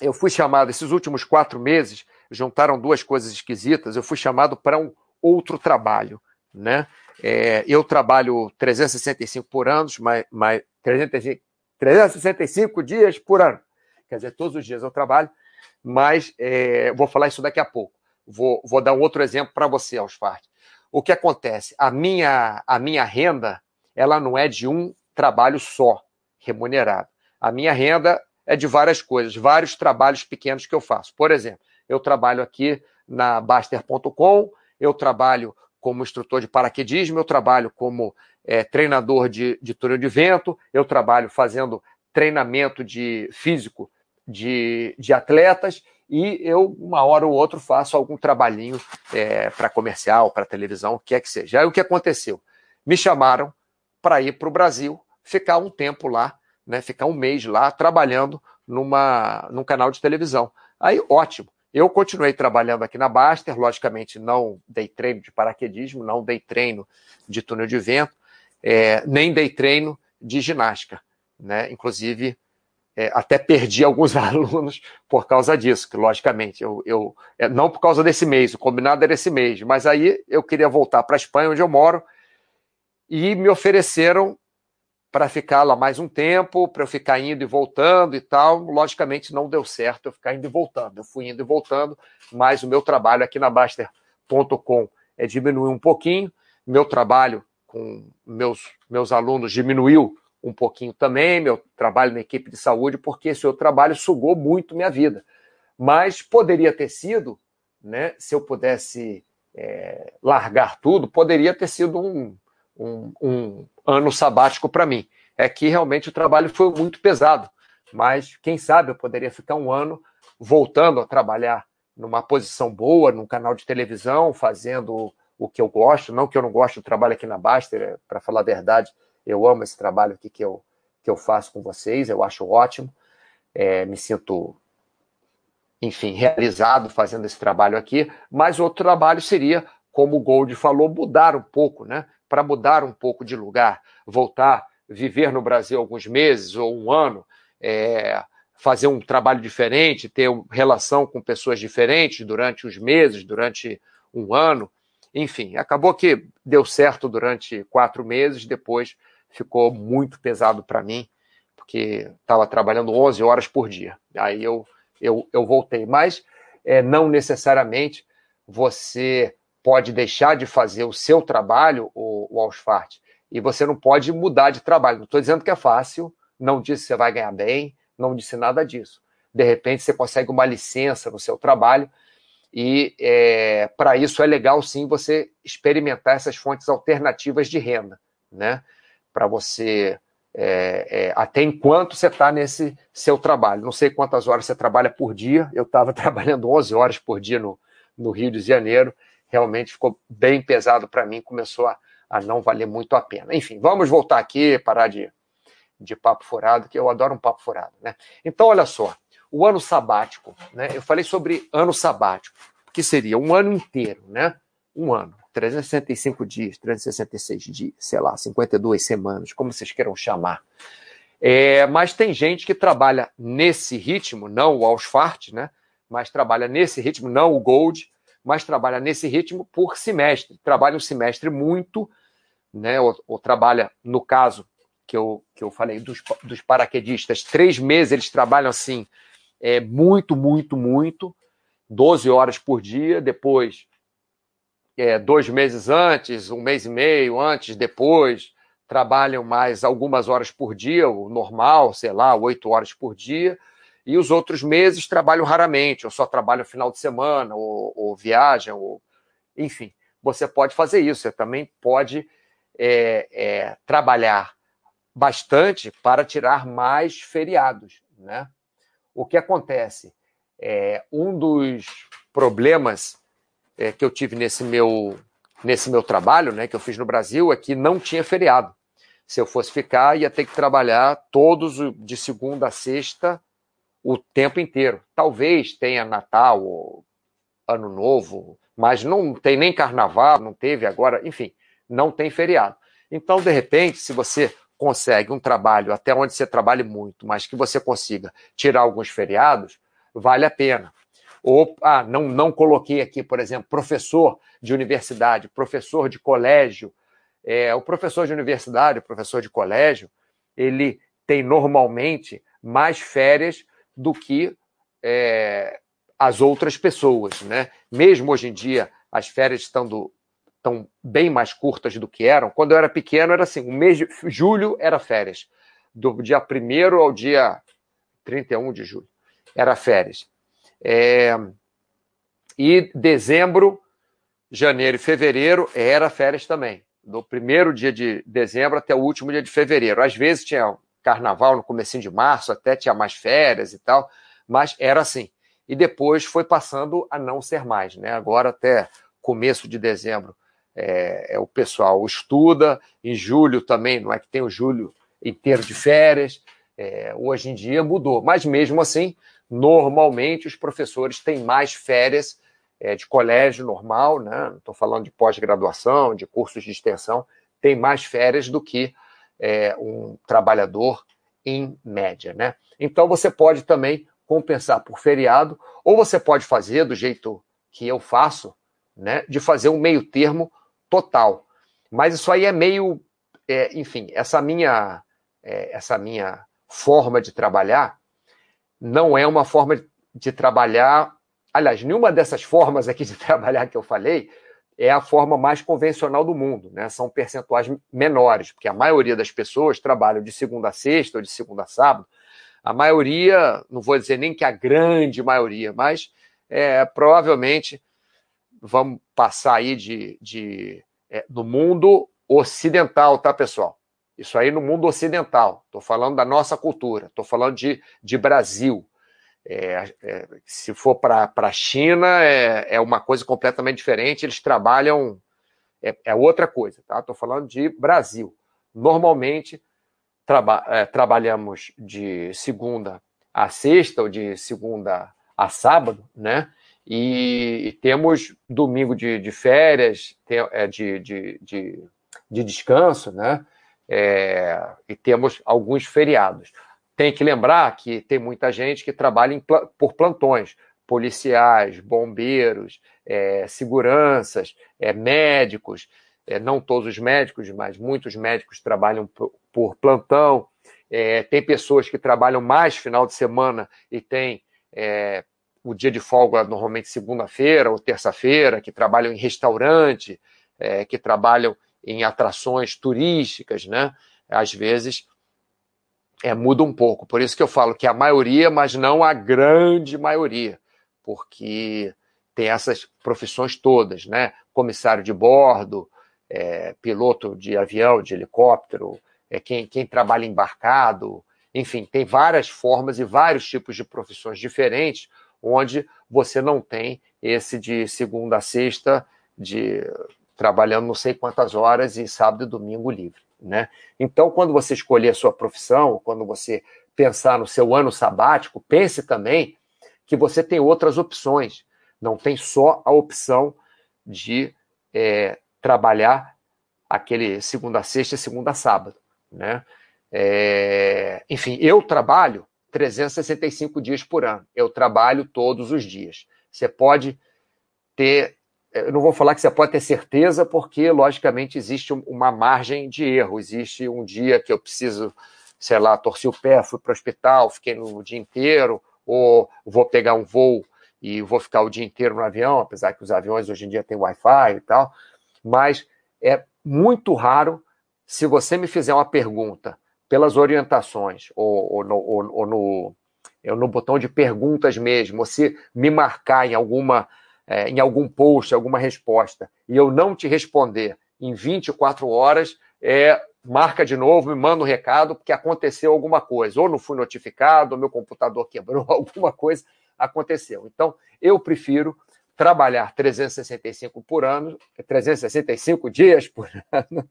Eu fui chamado, esses últimos quatro meses, juntaram duas coisas esquisitas, eu fui chamado para um outro trabalho, né? É, eu trabalho 365 por ano, mas, mas 365, 365 dias por ano. Quer dizer, todos os dias eu trabalho, mas é, vou falar isso daqui a pouco. Vou, vou dar um outro exemplo para você, Osfart o que acontece? A minha, a minha renda, ela não é de um trabalho só remunerado. A minha renda é de várias coisas, vários trabalhos pequenos que eu faço. Por exemplo, eu trabalho aqui na Baster.com, eu trabalho como instrutor de paraquedismo, eu trabalho como é, treinador de, de túnel de vento, eu trabalho fazendo treinamento de físico de, de atletas e eu, uma hora ou outra, faço algum trabalhinho é, para comercial, para televisão, o que é que seja. Aí o que aconteceu? Me chamaram para ir para o Brasil, ficar um tempo lá, né, ficar um mês lá, trabalhando numa, num canal de televisão. Aí, ótimo. Eu continuei trabalhando aqui na Baster, logicamente não dei treino de paraquedismo, não dei treino de túnel de vento, é, nem dei treino de ginástica. Né? Inclusive, é, até perdi alguns alunos por causa disso, que logicamente, eu, eu é, não por causa desse mês, o combinado era esse mês, mas aí eu queria voltar para a Espanha, onde eu moro, e me ofereceram para ficar lá mais um tempo, para eu ficar indo e voltando e tal. Logicamente não deu certo eu ficar indo e voltando. Eu fui indo e voltando, mas o meu trabalho aqui na Baster.com é diminuir um pouquinho. Meu trabalho com meus, meus alunos diminuiu um pouquinho também, meu trabalho na equipe de saúde, porque esse outro trabalho sugou muito minha vida. Mas poderia ter sido, né, se eu pudesse é, largar tudo, poderia ter sido um, um, um ano sabático para mim. É que realmente o trabalho foi muito pesado, mas quem sabe eu poderia ficar um ano voltando a trabalhar numa posição boa, num canal de televisão, fazendo o que eu gosto, não que eu não gosto do trabalho aqui na Baster, é, para falar a verdade, eu amo esse trabalho aqui que eu, que eu faço com vocês, eu acho ótimo, é, me sinto, enfim, realizado fazendo esse trabalho aqui, mas outro trabalho seria, como o Gold falou, mudar um pouco, né? Para mudar um pouco de lugar, voltar, viver no Brasil alguns meses ou um ano, é, fazer um trabalho diferente, ter relação com pessoas diferentes durante os meses, durante um ano. Enfim, acabou que deu certo durante quatro meses, depois ficou muito pesado para mim, porque estava trabalhando 11 horas por dia. Aí eu, eu, eu voltei. Mas é, não necessariamente você pode deixar de fazer o seu trabalho, o, o Ausfart, e você não pode mudar de trabalho. Não estou dizendo que é fácil, não disse que você vai ganhar bem, não disse nada disso. De repente você consegue uma licença no seu trabalho e é, para isso é legal sim você experimentar essas fontes alternativas de renda, né? Para você é, é, até enquanto você está nesse seu trabalho. Não sei quantas horas você trabalha por dia. Eu estava trabalhando 11 horas por dia no, no Rio de Janeiro. Realmente ficou bem pesado para mim. Começou a, a não valer muito a pena. Enfim, vamos voltar aqui, parar de de papo furado, que eu adoro um papo furado, né? Então, olha só, o ano sabático, né? Eu falei sobre ano sabático, que seria um ano inteiro, né? Um ano, 365 dias, 366 dias, sei lá, 52 semanas, como vocês queiram chamar. É, mas tem gente que trabalha nesse ritmo, não o Ausfart, né? Mas trabalha nesse ritmo, não o Gold, mas trabalha nesse ritmo por semestre. Trabalha um semestre muito, né? Ou, ou trabalha, no caso, que eu, que eu falei dos, dos paraquedistas, três meses eles trabalham assim, é, muito, muito, muito, 12 horas por dia, depois é, dois meses antes, um mês e meio antes, depois, trabalham mais algumas horas por dia, o normal, sei lá, oito horas por dia, e os outros meses trabalham raramente, ou só trabalham final de semana, ou, ou viajam, ou... enfim, você pode fazer isso, você também pode é, é, trabalhar bastante para tirar mais feriados. Né? O que acontece? É, um dos problemas é, que eu tive nesse meu, nesse meu trabalho, né, que eu fiz no Brasil, é que não tinha feriado. Se eu fosse ficar, ia ter que trabalhar todos de segunda a sexta o tempo inteiro. Talvez tenha Natal ou Ano Novo, mas não tem nem Carnaval, não teve agora, enfim, não tem feriado. Então, de repente, se você consegue um trabalho até onde você trabalhe muito, mas que você consiga tirar alguns feriados, vale a pena. Ou, ah, não, não coloquei aqui, por exemplo, professor de universidade, professor de colégio. É, o professor de universidade, o professor de colégio, ele tem normalmente mais férias do que é, as outras pessoas, né? Mesmo hoje em dia, as férias estão bem mais curtas do que eram. Quando eu era pequeno, era assim: o mês de julho era férias. Do dia 1 ao dia 31 de julho era férias. É... E dezembro, janeiro e fevereiro era férias também. Do primeiro dia de dezembro até o último dia de fevereiro. Às vezes tinha carnaval no começo de março, até tinha mais férias e tal, mas era assim. E depois foi passando a não ser mais, né? Agora até começo de dezembro é, é, o pessoal estuda, em julho também, não é que tem o julho inteiro de férias, é, hoje em dia mudou, mas mesmo assim, normalmente os professores têm mais férias é, de colégio normal, né? não estou falando de pós-graduação, de cursos de extensão, tem mais férias do que é, um trabalhador em média. Né? Então você pode também compensar por feriado, ou você pode fazer do jeito que eu faço, né, de fazer um meio termo total. Mas isso aí é meio, é, enfim, essa minha, é, essa minha forma de trabalhar não é uma forma de trabalhar. Aliás, nenhuma dessas formas aqui de trabalhar que eu falei é a forma mais convencional do mundo, né? São percentuais menores, porque a maioria das pessoas trabalham de segunda a sexta ou de segunda a sábado. A maioria, não vou dizer nem que a grande maioria, mas é, provavelmente vamos passar aí de, de é, no mundo ocidental, tá, pessoal? Isso aí no mundo ocidental. Estou falando da nossa cultura, estou falando de, de Brasil. É, é, se for para a China, é, é, uma coisa completamente diferente. Eles trabalham, é, é outra coisa, tá? Estou falando de Brasil. Normalmente, traba, é, trabalhamos de segunda a sexta ou de segunda a sábado, né? E, e temos domingo de, de férias, é, de, de, de, de descanso, né? e temos alguns feriados. Tem que lembrar que tem muita gente que trabalha em, por plantões, policiais, bombeiros, é, seguranças, é, médicos, é, não todos os médicos, mas muitos médicos trabalham por, por plantão. É, tem pessoas que trabalham mais final de semana e tem é, o dia de folga normalmente segunda-feira ou terça-feira, que trabalham em restaurante, é, que trabalham em atrações turísticas, né? Às vezes é, muda um pouco. Por isso que eu falo que a maioria, mas não a grande maioria, porque tem essas profissões todas, né? Comissário de bordo, é, piloto de avião, de helicóptero, é, quem, quem trabalha embarcado, enfim, tem várias formas e vários tipos de profissões diferentes, onde você não tem esse de segunda a sexta, de trabalhando não sei quantas horas e sábado e domingo livre. Né? Então, quando você escolher a sua profissão, quando você pensar no seu ano sabático, pense também que você tem outras opções. Não tem só a opção de é, trabalhar aquele segunda a sexta e segunda a sábado. Né? É, enfim, eu trabalho 365 dias por ano. Eu trabalho todos os dias. Você pode ter eu não vou falar que você pode ter certeza, porque, logicamente, existe uma margem de erro. Existe um dia que eu preciso, sei lá, torci o pé, fui para o hospital, fiquei no dia inteiro, ou vou pegar um voo e vou ficar o dia inteiro no avião, apesar que os aviões hoje em dia têm Wi-Fi e tal. Mas é muito raro se você me fizer uma pergunta pelas orientações, ou, ou, no, ou, ou no, no botão de perguntas mesmo, ou se me marcar em alguma é, em algum post, alguma resposta, e eu não te responder em 24 horas, é, marca de novo, me manda um recado, porque aconteceu alguma coisa. Ou não fui notificado, ou meu computador quebrou, alguma coisa aconteceu. Então, eu prefiro trabalhar 365 por ano, 365 dias por ano,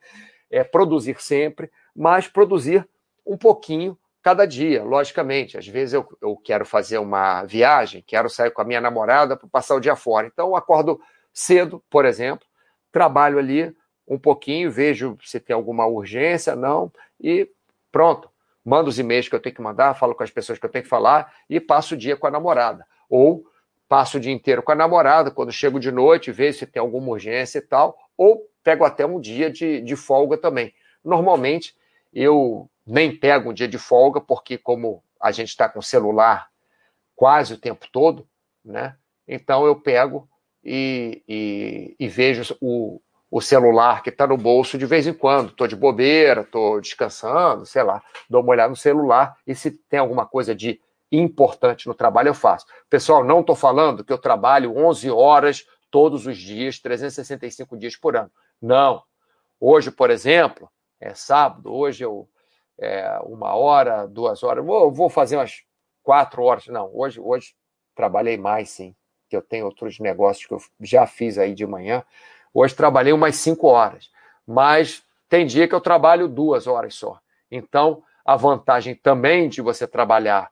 é, produzir sempre, mas produzir um pouquinho cada dia, logicamente. Às vezes eu, eu quero fazer uma viagem, quero sair com a minha namorada para passar o dia fora. Então eu acordo cedo, por exemplo, trabalho ali um pouquinho, vejo se tem alguma urgência, não, e pronto. Mando os e-mails que eu tenho que mandar, falo com as pessoas que eu tenho que falar e passo o dia com a namorada. Ou passo o dia inteiro com a namorada, quando chego de noite, vejo se tem alguma urgência e tal, ou pego até um dia de, de folga também. Normalmente, eu nem pego um dia de folga, porque como a gente está com o celular quase o tempo todo, né? Então eu pego e, e, e vejo o, o celular que está no bolso de vez em quando. Estou de bobeira, estou descansando, sei lá, dou uma olhada no celular e se tem alguma coisa de importante no trabalho, eu faço. Pessoal, não estou falando que eu trabalho 11 horas todos os dias, 365 dias por ano. Não. Hoje, por exemplo, é sábado, hoje eu é, uma hora, duas horas. Vou, vou fazer umas quatro horas. Não, hoje, hoje trabalhei mais, sim. Que eu tenho outros negócios que eu já fiz aí de manhã. Hoje trabalhei umas cinco horas. Mas tem dia que eu trabalho duas horas só. Então, a vantagem também de você trabalhar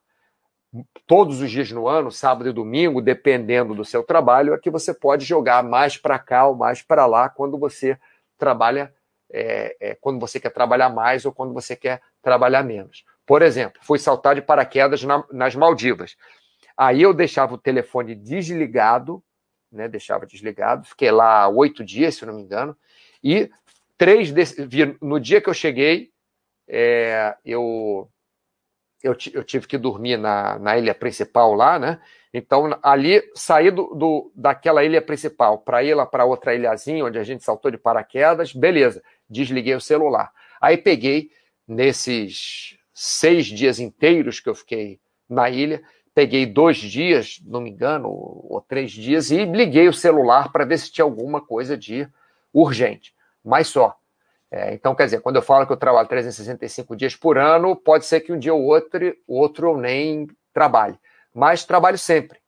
todos os dias no ano, sábado e domingo, dependendo do seu trabalho, é que você pode jogar mais para cá ou mais para lá quando você trabalha, é, é, quando você quer trabalhar mais ou quando você quer trabalhar menos. Por exemplo, fui saltar de paraquedas na, nas Maldivas. Aí eu deixava o telefone desligado, né? Deixava desligado, fiquei lá oito dias, se não me engano, e três desse, no dia que eu cheguei, é, eu, eu, eu, tive que dormir na, na ilha principal lá, né? Então, ali, sair do, do daquela ilha principal para ir lá para outra ilhazinha, onde a gente saltou de paraquedas, beleza, desliguei o celular. Aí peguei, nesses seis dias inteiros que eu fiquei na ilha, peguei dois dias, não me engano, ou três dias, e liguei o celular para ver se tinha alguma coisa de urgente. Mas só. É, então, quer dizer, quando eu falo que eu trabalho 365 dias por ano, pode ser que um dia ou outro, outro eu nem trabalhe mas trabalho sempre.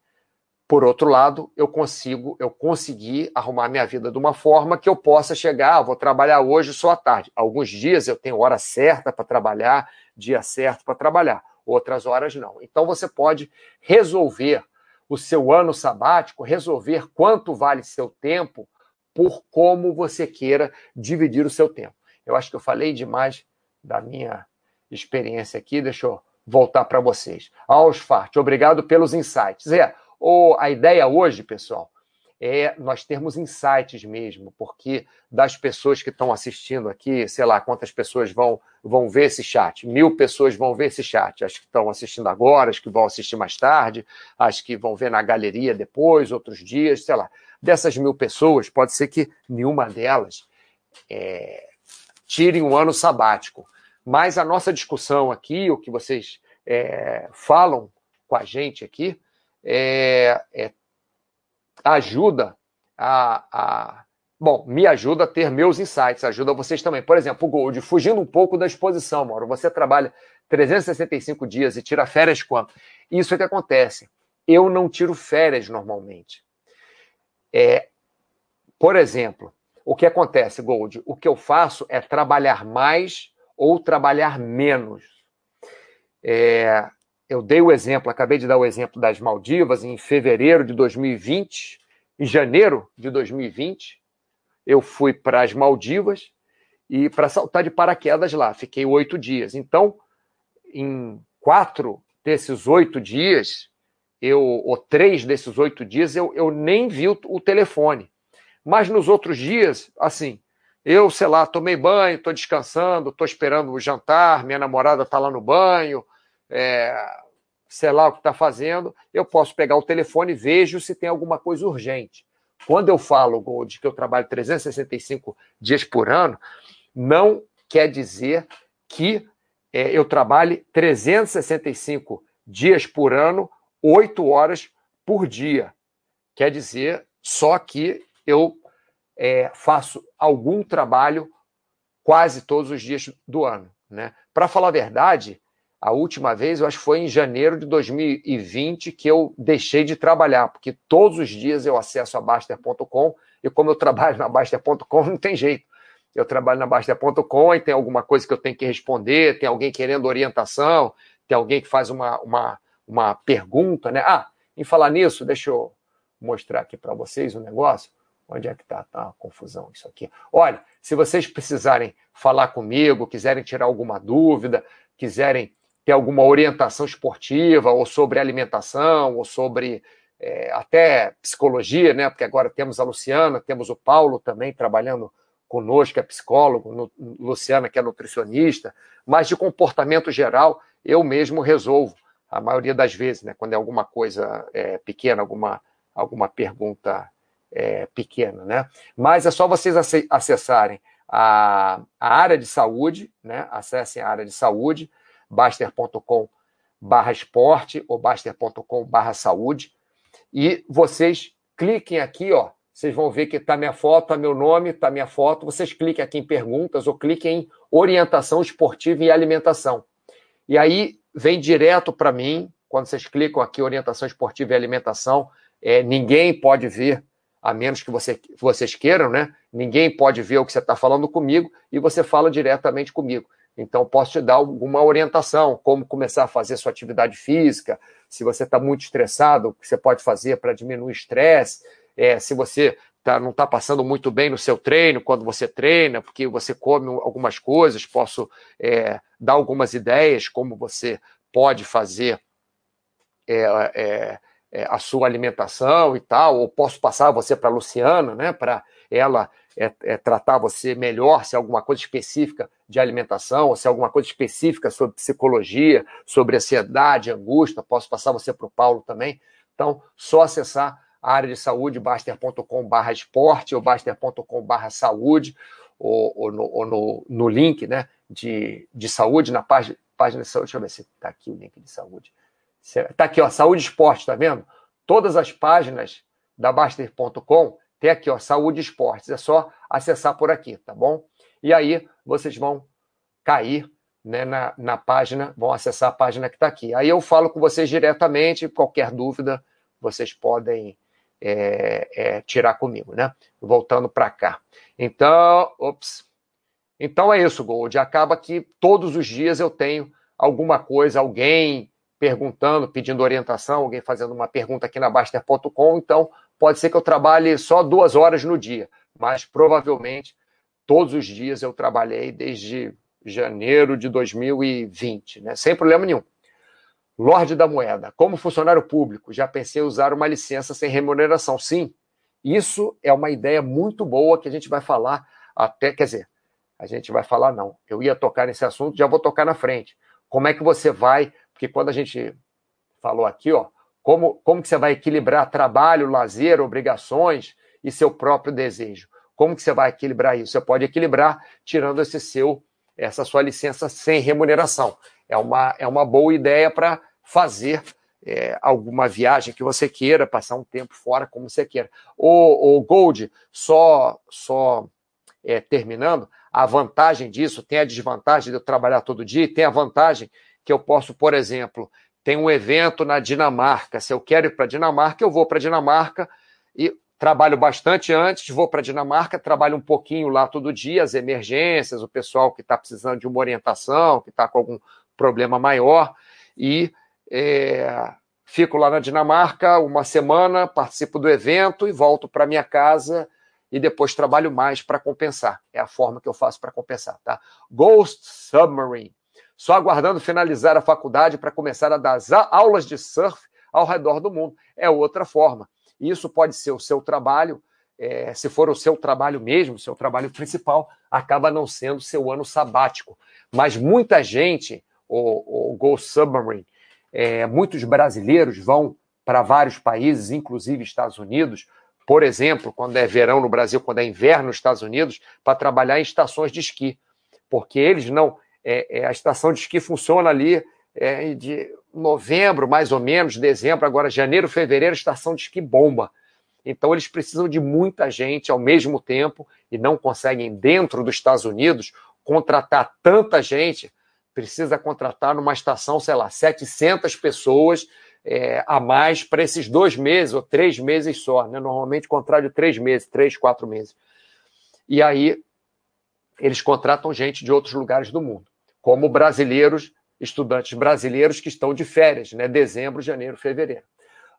Por outro lado, eu consigo, eu consegui arrumar minha vida de uma forma que eu possa chegar, ah, vou trabalhar hoje só à tarde. Alguns dias eu tenho hora certa para trabalhar, dia certo para trabalhar, outras horas não. Então você pode resolver o seu ano sabático, resolver quanto vale seu tempo por como você queira dividir o seu tempo. Eu acho que eu falei demais da minha experiência aqui, deixa eu voltar para vocês. Ausfart, obrigado pelos insights. É, o, a ideia hoje, pessoal, é nós termos insights mesmo, porque das pessoas que estão assistindo aqui, sei lá quantas pessoas vão, vão ver esse chat. Mil pessoas vão ver esse chat. As que estão assistindo agora, as que vão assistir mais tarde, as que vão ver na galeria depois, outros dias, sei lá. Dessas mil pessoas, pode ser que nenhuma delas é, tire um ano sabático. Mas a nossa discussão aqui, o que vocês é, falam com a gente aqui, é, é, ajuda a, a, Bom, me ajuda a ter meus insights, ajuda vocês também. Por exemplo, o Gold, fugindo um pouco da exposição, Mauro, você trabalha 365 dias e tira férias quanto? Isso é que acontece. Eu não tiro férias normalmente. É, por exemplo, o que acontece, Gold? O que eu faço é trabalhar mais ou trabalhar menos. É, eu dei o exemplo, acabei de dar o exemplo das Maldivas em fevereiro de 2020, em janeiro de 2020, eu fui para as Maldivas e para saltar de paraquedas lá. Fiquei oito dias. Então, em quatro desses oito dias, eu, ou três desses oito dias, eu, eu nem vi o, o telefone. Mas nos outros dias, assim, eu, sei lá, tomei banho, estou descansando, estou esperando o jantar, minha namorada está lá no banho, é, sei lá o que está fazendo, eu posso pegar o telefone e vejo se tem alguma coisa urgente. Quando eu falo, Gold, que eu trabalho 365 dias por ano, não quer dizer que é, eu trabalhe 365 dias por ano, 8 horas por dia. Quer dizer só que eu é, faço algum trabalho quase todos os dias do ano. Né? Para falar a verdade, a última vez, eu acho que foi em janeiro de 2020 que eu deixei de trabalhar, porque todos os dias eu acesso a Baster.com e como eu trabalho na Baster.com, não tem jeito. Eu trabalho na Baster.com e tem alguma coisa que eu tenho que responder, tem alguém querendo orientação, tem alguém que faz uma, uma, uma pergunta, né? Ah, em falar nisso, deixa eu mostrar aqui para vocês o um negócio. Onde é que está? Tá uma confusão isso aqui. Olha, se vocês precisarem falar comigo, quiserem tirar alguma dúvida, quiserem ter alguma orientação esportiva, ou sobre alimentação, ou sobre é, até psicologia, né? Porque agora temos a Luciana, temos o Paulo também trabalhando conosco, que é psicólogo, no, Luciana, que é nutricionista, mas de comportamento geral, eu mesmo resolvo, a maioria das vezes, né? Quando é alguma coisa é, pequena, alguma, alguma pergunta é, pequena, né? Mas é só vocês acessarem a, a área de saúde, né? Acessem a área de saúde, baster.com barra esporte ou baster.com barra saúde, e vocês cliquem aqui, ó, vocês vão ver que está minha foto, está meu nome, está minha foto, vocês cliquem aqui em perguntas ou cliquem em orientação esportiva e alimentação. E aí vem direto para mim, quando vocês clicam aqui orientação esportiva e alimentação, é, ninguém pode ver a menos que você, vocês queiram, né? Ninguém pode ver o que você está falando comigo e você fala diretamente comigo. Então, posso te dar alguma orientação, como começar a fazer sua atividade física, se você está muito estressado, o que você pode fazer para diminuir o estresse, é, se você tá, não está passando muito bem no seu treino, quando você treina, porque você come algumas coisas, posso é, dar algumas ideias como você pode fazer é, é é, a sua alimentação e tal, ou posso passar você para a Luciana, né, para ela é, é, tratar você melhor se é alguma coisa específica de alimentação, ou se é alguma coisa específica sobre psicologia, sobre ansiedade, angústia, posso passar você para o Paulo também, Então, só acessar a área de saúde, baster.com.br esporte ou baster.com.br saúde, ou, ou, no, ou no, no, link né, de, de saúde, na página, página de saúde. Deixa eu ver se está aqui o link de saúde. Está aqui, ó, saúde esporte, está vendo? Todas as páginas da Baster.com tem aqui, ó, saúde esportes. É só acessar por aqui, tá bom? E aí vocês vão cair né, na, na página, vão acessar a página que está aqui. Aí eu falo com vocês diretamente, qualquer dúvida vocês podem é, é, tirar comigo, né? Voltando para cá. Então, ops. Então é isso, Gold. Acaba que todos os dias eu tenho alguma coisa, alguém perguntando, pedindo orientação, alguém fazendo uma pergunta aqui na Baster.com. Então, pode ser que eu trabalhe só duas horas no dia, mas provavelmente todos os dias eu trabalhei desde janeiro de 2020, né? sem problema nenhum. Lorde da Moeda, como funcionário público, já pensei em usar uma licença sem remuneração. Sim, isso é uma ideia muito boa que a gente vai falar até, quer dizer, a gente vai falar não. Eu ia tocar nesse assunto, já vou tocar na frente. Como é que você vai, porque quando a gente falou aqui, ó, como, como que você vai equilibrar trabalho, lazer, obrigações e seu próprio desejo? Como que você vai equilibrar isso? Você pode equilibrar tirando esse seu essa sua licença sem remuneração. É uma, é uma boa ideia para fazer é, alguma viagem que você queira, passar um tempo fora como você queira. O, o Gold, só, só é, terminando, a vantagem disso, tem a desvantagem de eu trabalhar todo dia, tem a vantagem que eu posso, por exemplo, tem um evento na Dinamarca. Se eu quero ir para a Dinamarca, eu vou para a Dinamarca e Trabalho bastante antes, vou para a Dinamarca, trabalho um pouquinho lá todo dia, as emergências, o pessoal que está precisando de uma orientação, que está com algum problema maior, e é, fico lá na Dinamarca uma semana, participo do evento e volto para minha casa e depois trabalho mais para compensar. É a forma que eu faço para compensar, tá? Ghost Submarine. Só aguardando finalizar a faculdade para começar a dar aulas de surf ao redor do mundo. É outra forma. Isso pode ser o seu trabalho, é, se for o seu trabalho mesmo, seu trabalho principal, acaba não sendo seu ano sabático. Mas muita gente, o, o Go Submarine, é, muitos brasileiros vão para vários países, inclusive Estados Unidos, por exemplo, quando é verão no Brasil, quando é inverno nos Estados Unidos, para trabalhar em estações de esqui, porque eles não. É, é, a estação de esqui funciona ali é, de novembro, mais ou menos, dezembro, agora janeiro, fevereiro, estação de esqui bomba. Então eles precisam de muita gente ao mesmo tempo e não conseguem, dentro dos Estados Unidos, contratar tanta gente. Precisa contratar numa estação, sei lá, 700 pessoas é, a mais para esses dois meses ou três meses só. Né? Normalmente contrato de três meses, três, quatro meses. E aí eles contratam gente de outros lugares do mundo, como brasileiros estudantes brasileiros que estão de férias, né? Dezembro, janeiro, fevereiro.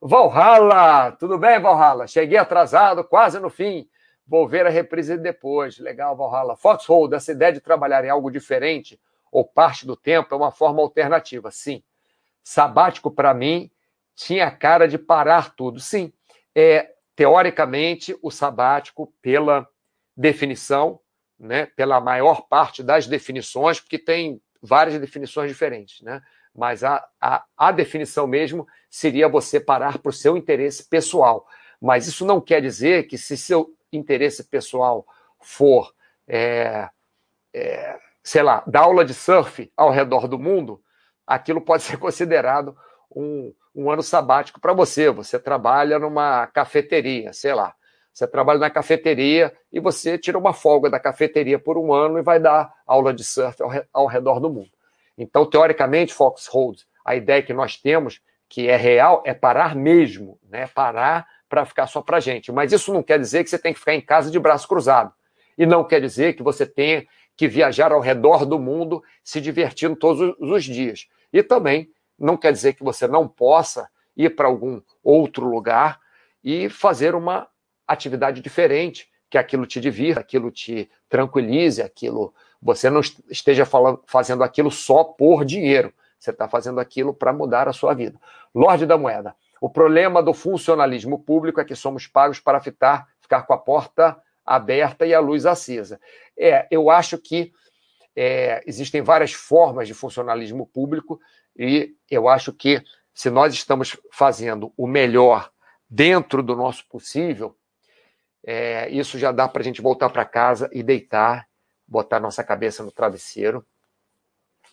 Valhalla! Tudo bem, Valhalla? Cheguei atrasado, quase no fim. Vou ver a reprise depois. Legal, Valhalla. Foxhold, essa ideia de trabalhar em algo diferente ou parte do tempo é uma forma alternativa. Sim. Sabático, para mim, tinha cara de parar tudo. Sim. É, teoricamente, o sabático, pela definição, né, pela maior parte das definições, porque tem várias definições diferentes, né? Mas a, a, a definição mesmo seria você parar para o seu interesse pessoal. Mas isso não quer dizer que se seu interesse pessoal for, é, é, sei lá, dar aula de surf ao redor do mundo, aquilo pode ser considerado um, um ano sabático para você. Você trabalha numa cafeteria, sei lá. Você trabalha na cafeteria e você tira uma folga da cafeteria por um ano e vai dar aula de surf ao, ao redor do mundo. Então, teoricamente, Foxhold, a ideia que nós temos, que é real, é parar mesmo, né? Parar para ficar só para gente. Mas isso não quer dizer que você tem que ficar em casa de braço cruzado. E não quer dizer que você tenha que viajar ao redor do mundo se divertindo todos os dias. E também não quer dizer que você não possa ir para algum outro lugar e fazer uma atividade diferente, que aquilo te divirta, aquilo te tranquilize, aquilo você não esteja falando, fazendo aquilo só por dinheiro. Você está fazendo aquilo para mudar a sua vida. Lorde da Moeda. O problema do funcionalismo público é que somos pagos para ficar, ficar com a porta aberta e a luz acesa. É, eu acho que é, existem várias formas de funcionalismo público e eu acho que se nós estamos fazendo o melhor dentro do nosso possível, é, isso já dá para a gente voltar para casa e deitar, botar nossa cabeça no travesseiro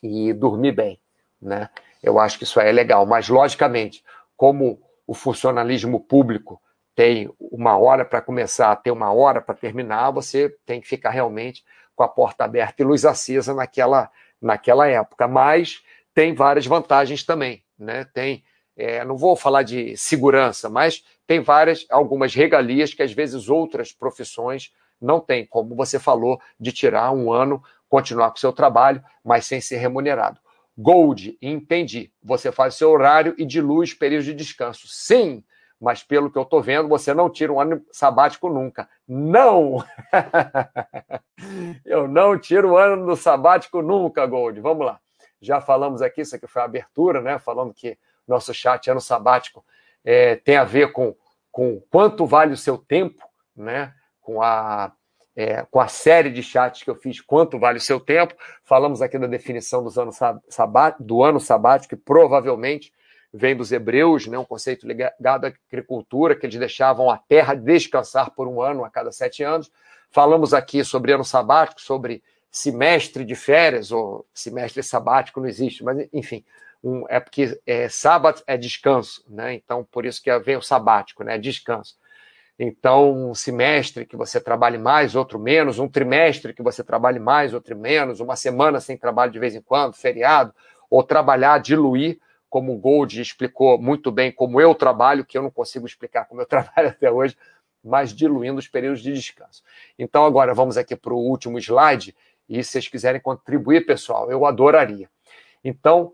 e dormir bem, né? Eu acho que isso é legal, mas logicamente, como o funcionalismo público tem uma hora para começar, tem uma hora para terminar, você tem que ficar realmente com a porta aberta e luz acesa naquela, naquela época. Mas tem várias vantagens também, né? Tem, é, não vou falar de segurança, mas tem várias, algumas regalias que às vezes outras profissões não têm, como você falou, de tirar um ano, continuar com o seu trabalho, mas sem ser remunerado. Gold, entendi. Você faz seu horário e dilui os períodos de descanso. Sim, mas pelo que eu estou vendo, você não tira um ano sabático nunca. Não! eu não tiro o ano do sabático nunca, Gold. Vamos lá já falamos aqui, isso aqui foi a abertura, né? Falando que nosso chat ano sabático é, tem a ver com, com quanto vale o seu tempo, né? Com a, é, com a série de chats que eu fiz, quanto vale o seu tempo. Falamos aqui da definição dos anos do ano sabático, que provavelmente vem dos hebreus, né? um conceito ligado à agricultura, que eles deixavam a terra descansar por um ano a cada sete anos. Falamos aqui sobre ano sabático, sobre semestre de férias, ou semestre sabático não existe, mas enfim, um, é porque é, sábado é descanso, né? Então, por isso que vem o sabático, né? Descanso. Então, um semestre que você trabalhe mais, outro menos, um trimestre que você trabalhe mais, outro menos, uma semana sem trabalho de vez em quando, feriado, ou trabalhar, diluir, como o Gold explicou muito bem como eu trabalho, que eu não consigo explicar como eu trabalho até hoje, mas diluindo os períodos de descanso. Então, agora vamos aqui para o último slide, e se vocês quiserem contribuir, pessoal, eu adoraria. Então,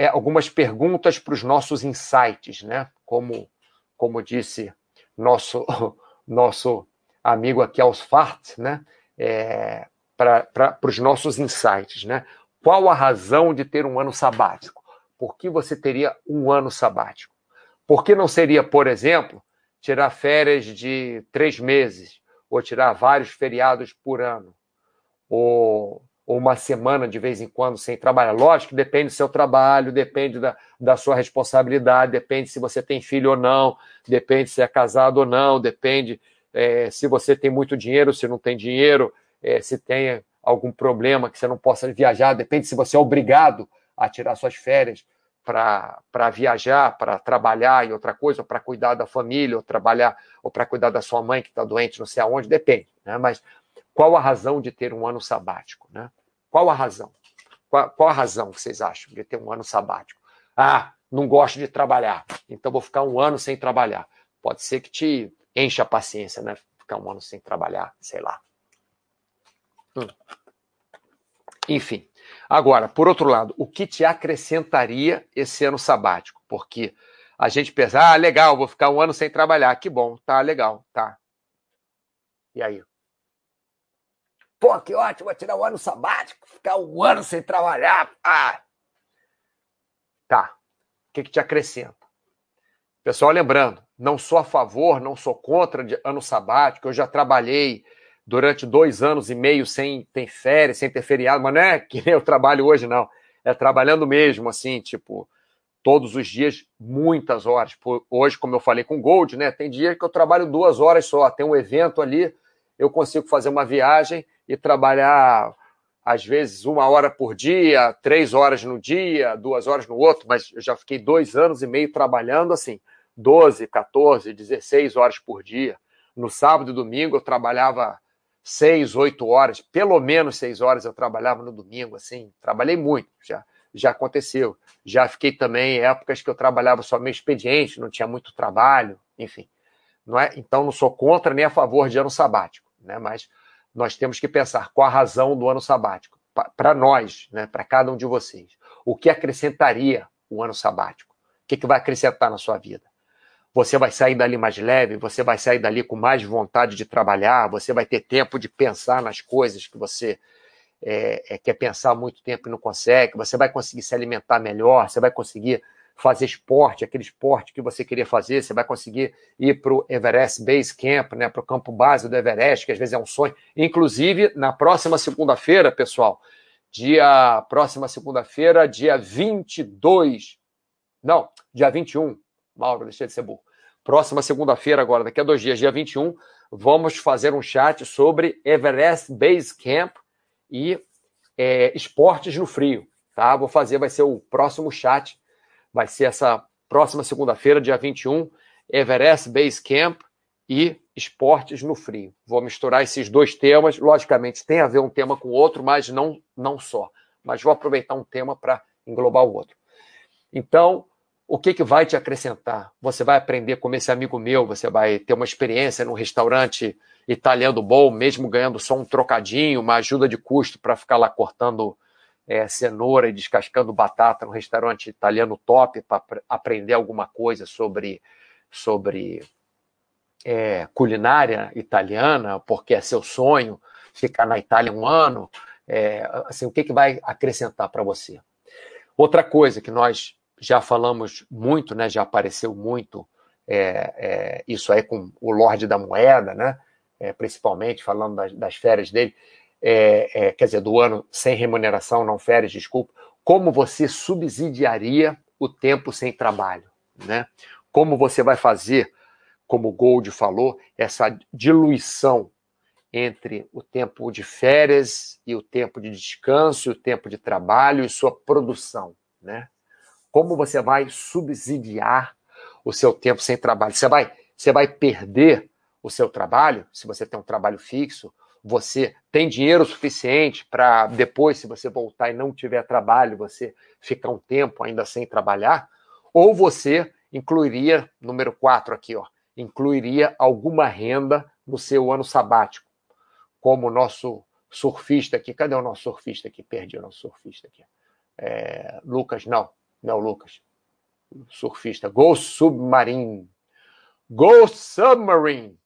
é, algumas perguntas para os nossos insights, né? Como, como disse nosso, nosso amigo aqui, Ausfart, né? É, para os nossos insights, né? Qual a razão de ter um ano sabático? Por que você teria um ano sabático? Por que não seria, por exemplo, tirar férias de três meses ou tirar vários feriados por ano? ou, ou uma semana de vez em quando sem trabalhar. Lógico que depende do seu trabalho, depende da, da sua responsabilidade, depende se você tem filho ou não, depende se é casado ou não, depende é, se você tem muito dinheiro, se não tem dinheiro, é, se tem algum problema que você não possa viajar, depende se você é obrigado a tirar suas férias para viajar, para trabalhar e outra coisa, para cuidar da família, ou trabalhar, ou para cuidar da sua mãe que está doente, não sei aonde, depende. Né? Mas qual a razão de ter um ano sabático? Né? Qual a razão? Qual, qual a razão que vocês acham de ter um ano sabático? Ah, não gosto de trabalhar, então vou ficar um ano sem trabalhar. Pode ser que te encha a paciência, né? Ficar um ano sem trabalhar, sei lá. Hum. Enfim. Agora, por outro lado, o que te acrescentaria esse ano sabático? Porque a gente pensa, ah, legal, vou ficar um ano sem trabalhar. Que bom, tá legal, tá. E aí? Pô, que ótimo, vou tirar um ano sabático, ficar um ano sem trabalhar. Ah. Tá. O que, que te acrescenta? Pessoal, lembrando, não sou a favor, não sou contra de ano sabático. Eu já trabalhei durante dois anos e meio sem ter férias, sem ter feriado, mas não é que eu trabalho hoje, não. É trabalhando mesmo, assim, tipo, todos os dias, muitas horas. Hoje, como eu falei com o Gold, né? Tem dia que eu trabalho duas horas só. Tem um evento ali, eu consigo fazer uma viagem e trabalhar, às vezes, uma hora por dia, três horas no dia, duas horas no outro, mas eu já fiquei dois anos e meio trabalhando assim, 12, 14, 16 horas por dia. No sábado e domingo eu trabalhava seis, oito horas, pelo menos seis horas eu trabalhava no domingo, assim, trabalhei muito, já, já aconteceu. Já fiquei também em épocas que eu trabalhava só meio expediente, não tinha muito trabalho, enfim. Não é? Então não sou contra nem a favor de ano sabático, né? Mas nós temos que pensar qual a razão do ano sabático. Para nós, né, para cada um de vocês. O que acrescentaria o ano sabático? O que, que vai acrescentar na sua vida? Você vai sair dali mais leve, você vai sair dali com mais vontade de trabalhar, você vai ter tempo de pensar nas coisas que você é, é, quer pensar há muito tempo e não consegue, você vai conseguir se alimentar melhor, você vai conseguir fazer esporte, aquele esporte que você queria fazer, você vai conseguir ir para o Everest Base Camp, né, para o campo base do Everest, que às vezes é um sonho. Inclusive, na próxima segunda-feira, pessoal, dia próxima segunda-feira, dia 22 Não, dia 21. Mauro, deixa de ser burro. Próxima segunda-feira, agora, daqui a dois dias, dia 21, vamos fazer um chat sobre Everest Base Camp e é, esportes no frio. Tá? Vou fazer, vai ser o próximo chat. Vai ser essa próxima segunda-feira, dia 21, Everest Base Camp e esportes no frio. Vou misturar esses dois temas. Logicamente, tem a ver um tema com o outro, mas não, não só. Mas vou aproveitar um tema para englobar o outro. Então, o que, que vai te acrescentar? Você vai aprender como esse amigo meu, você vai ter uma experiência num restaurante italiano bom, mesmo ganhando só um trocadinho, uma ajuda de custo para ficar lá cortando é, cenoura e descascando batata no restaurante italiano top para aprender alguma coisa sobre, sobre é, culinária italiana, porque é seu sonho ficar na Itália um ano. É, assim, o que, que vai acrescentar para você? Outra coisa que nós já falamos muito, né, já apareceu muito, é, é, isso aí com o Lorde da Moeda, né, é, principalmente falando das, das férias dele, é, é, quer dizer, do ano sem remuneração, não férias, desculpa, como você subsidiaria o tempo sem trabalho, né? Como você vai fazer, como o Gold falou, essa diluição entre o tempo de férias e o tempo de descanso, o tempo de trabalho e sua produção, né? Como você vai subsidiar o seu tempo sem trabalho? Você vai, você vai perder o seu trabalho, se você tem um trabalho fixo, você tem dinheiro suficiente para depois, se você voltar e não tiver trabalho, você ficar um tempo ainda sem trabalhar, ou você incluiria, número 4 aqui, ó, incluiria alguma renda no seu ano sabático, como o nosso surfista aqui. Cadê o nosso surfista aqui? Perdi o nosso surfista aqui. É, Lucas, não. Não, Lucas. Surfista. Ghost Submarine. Ghost Submarine.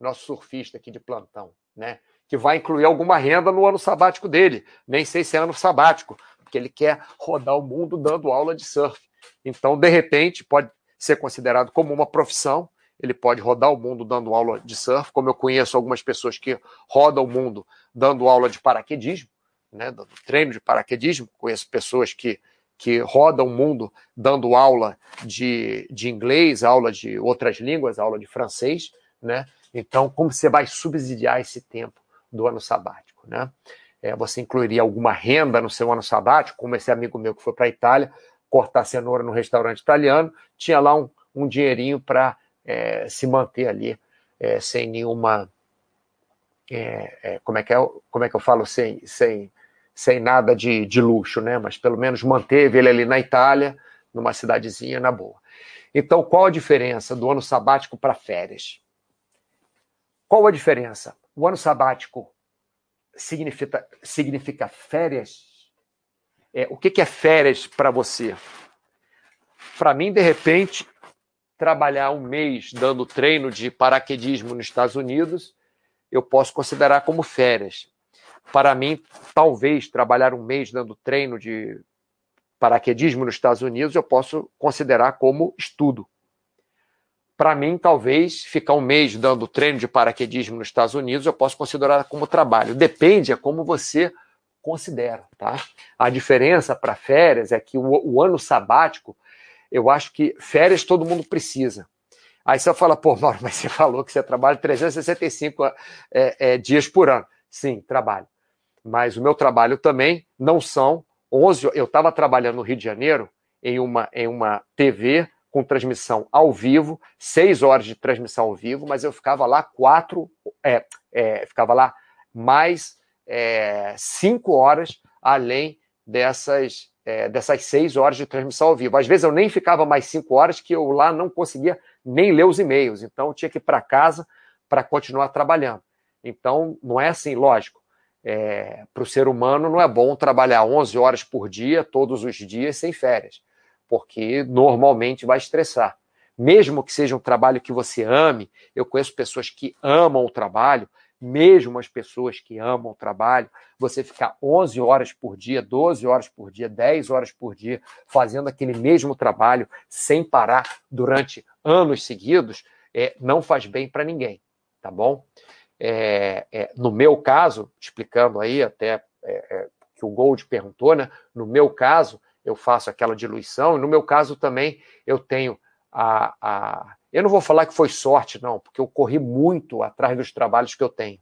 Nosso surfista aqui de plantão, né? Que vai incluir alguma renda no ano sabático dele. Nem sei se é ano sabático, porque ele quer rodar o mundo dando aula de surf. Então, de repente, pode ser considerado como uma profissão. Ele pode rodar o mundo dando aula de surf, como eu conheço algumas pessoas que rodam o mundo dando aula de paraquedismo, né, dando treino de paraquedismo. Conheço pessoas que que roda o mundo dando aula de, de inglês, aula de outras línguas, aula de francês, né? Então, como você vai subsidiar esse tempo do ano sabático, né? É, você incluiria alguma renda no seu ano sabático, como esse amigo meu que foi para a Itália, cortar cenoura no restaurante italiano, tinha lá um, um dinheirinho para é, se manter ali é, sem nenhuma. É, é, como, é que é, como é que eu falo? Sem, sem, sem nada de, de luxo, né? Mas pelo menos manteve ele ali na Itália, numa cidadezinha na boa. Então, qual a diferença do ano sabático para férias? Qual a diferença? O ano sabático significa, significa férias? É, o que, que é férias para você? Para mim, de repente, trabalhar um mês dando treino de paraquedismo nos Estados Unidos, eu posso considerar como férias. Para mim, talvez trabalhar um mês dando treino de paraquedismo nos Estados Unidos, eu posso considerar como estudo. Para mim, talvez ficar um mês dando treino de paraquedismo nos Estados Unidos, eu posso considerar como trabalho. Depende, é como você considera, tá? A diferença para férias é que o, o, ano sabático, eu acho que férias todo mundo precisa. Aí você fala, pô, Mauro, mas você falou que você trabalha 365 é, é, dias por ano. Sim, trabalho mas o meu trabalho também não são 11. Eu estava trabalhando no Rio de Janeiro em uma, em uma TV com transmissão ao vivo, seis horas de transmissão ao vivo, mas eu ficava lá quatro, é, é, ficava lá mais é, cinco horas além dessas, é, dessas seis horas de transmissão ao vivo. Às vezes eu nem ficava mais cinco horas, que eu lá não conseguia nem ler os e-mails, então eu tinha que ir para casa para continuar trabalhando. Então, não é assim, lógico. É, para o ser humano não é bom trabalhar 11 horas por dia, todos os dias, sem férias, porque normalmente vai estressar. Mesmo que seja um trabalho que você ame, eu conheço pessoas que amam o trabalho, mesmo as pessoas que amam o trabalho, você ficar 11 horas por dia, 12 horas por dia, 10 horas por dia, fazendo aquele mesmo trabalho sem parar durante anos seguidos, é, não faz bem para ninguém, tá bom? É, é, no meu caso, explicando aí até é, é, que o Gold perguntou, né? No meu caso, eu faço aquela diluição. No meu caso também, eu tenho a, a. Eu não vou falar que foi sorte, não, porque eu corri muito atrás dos trabalhos que eu tenho,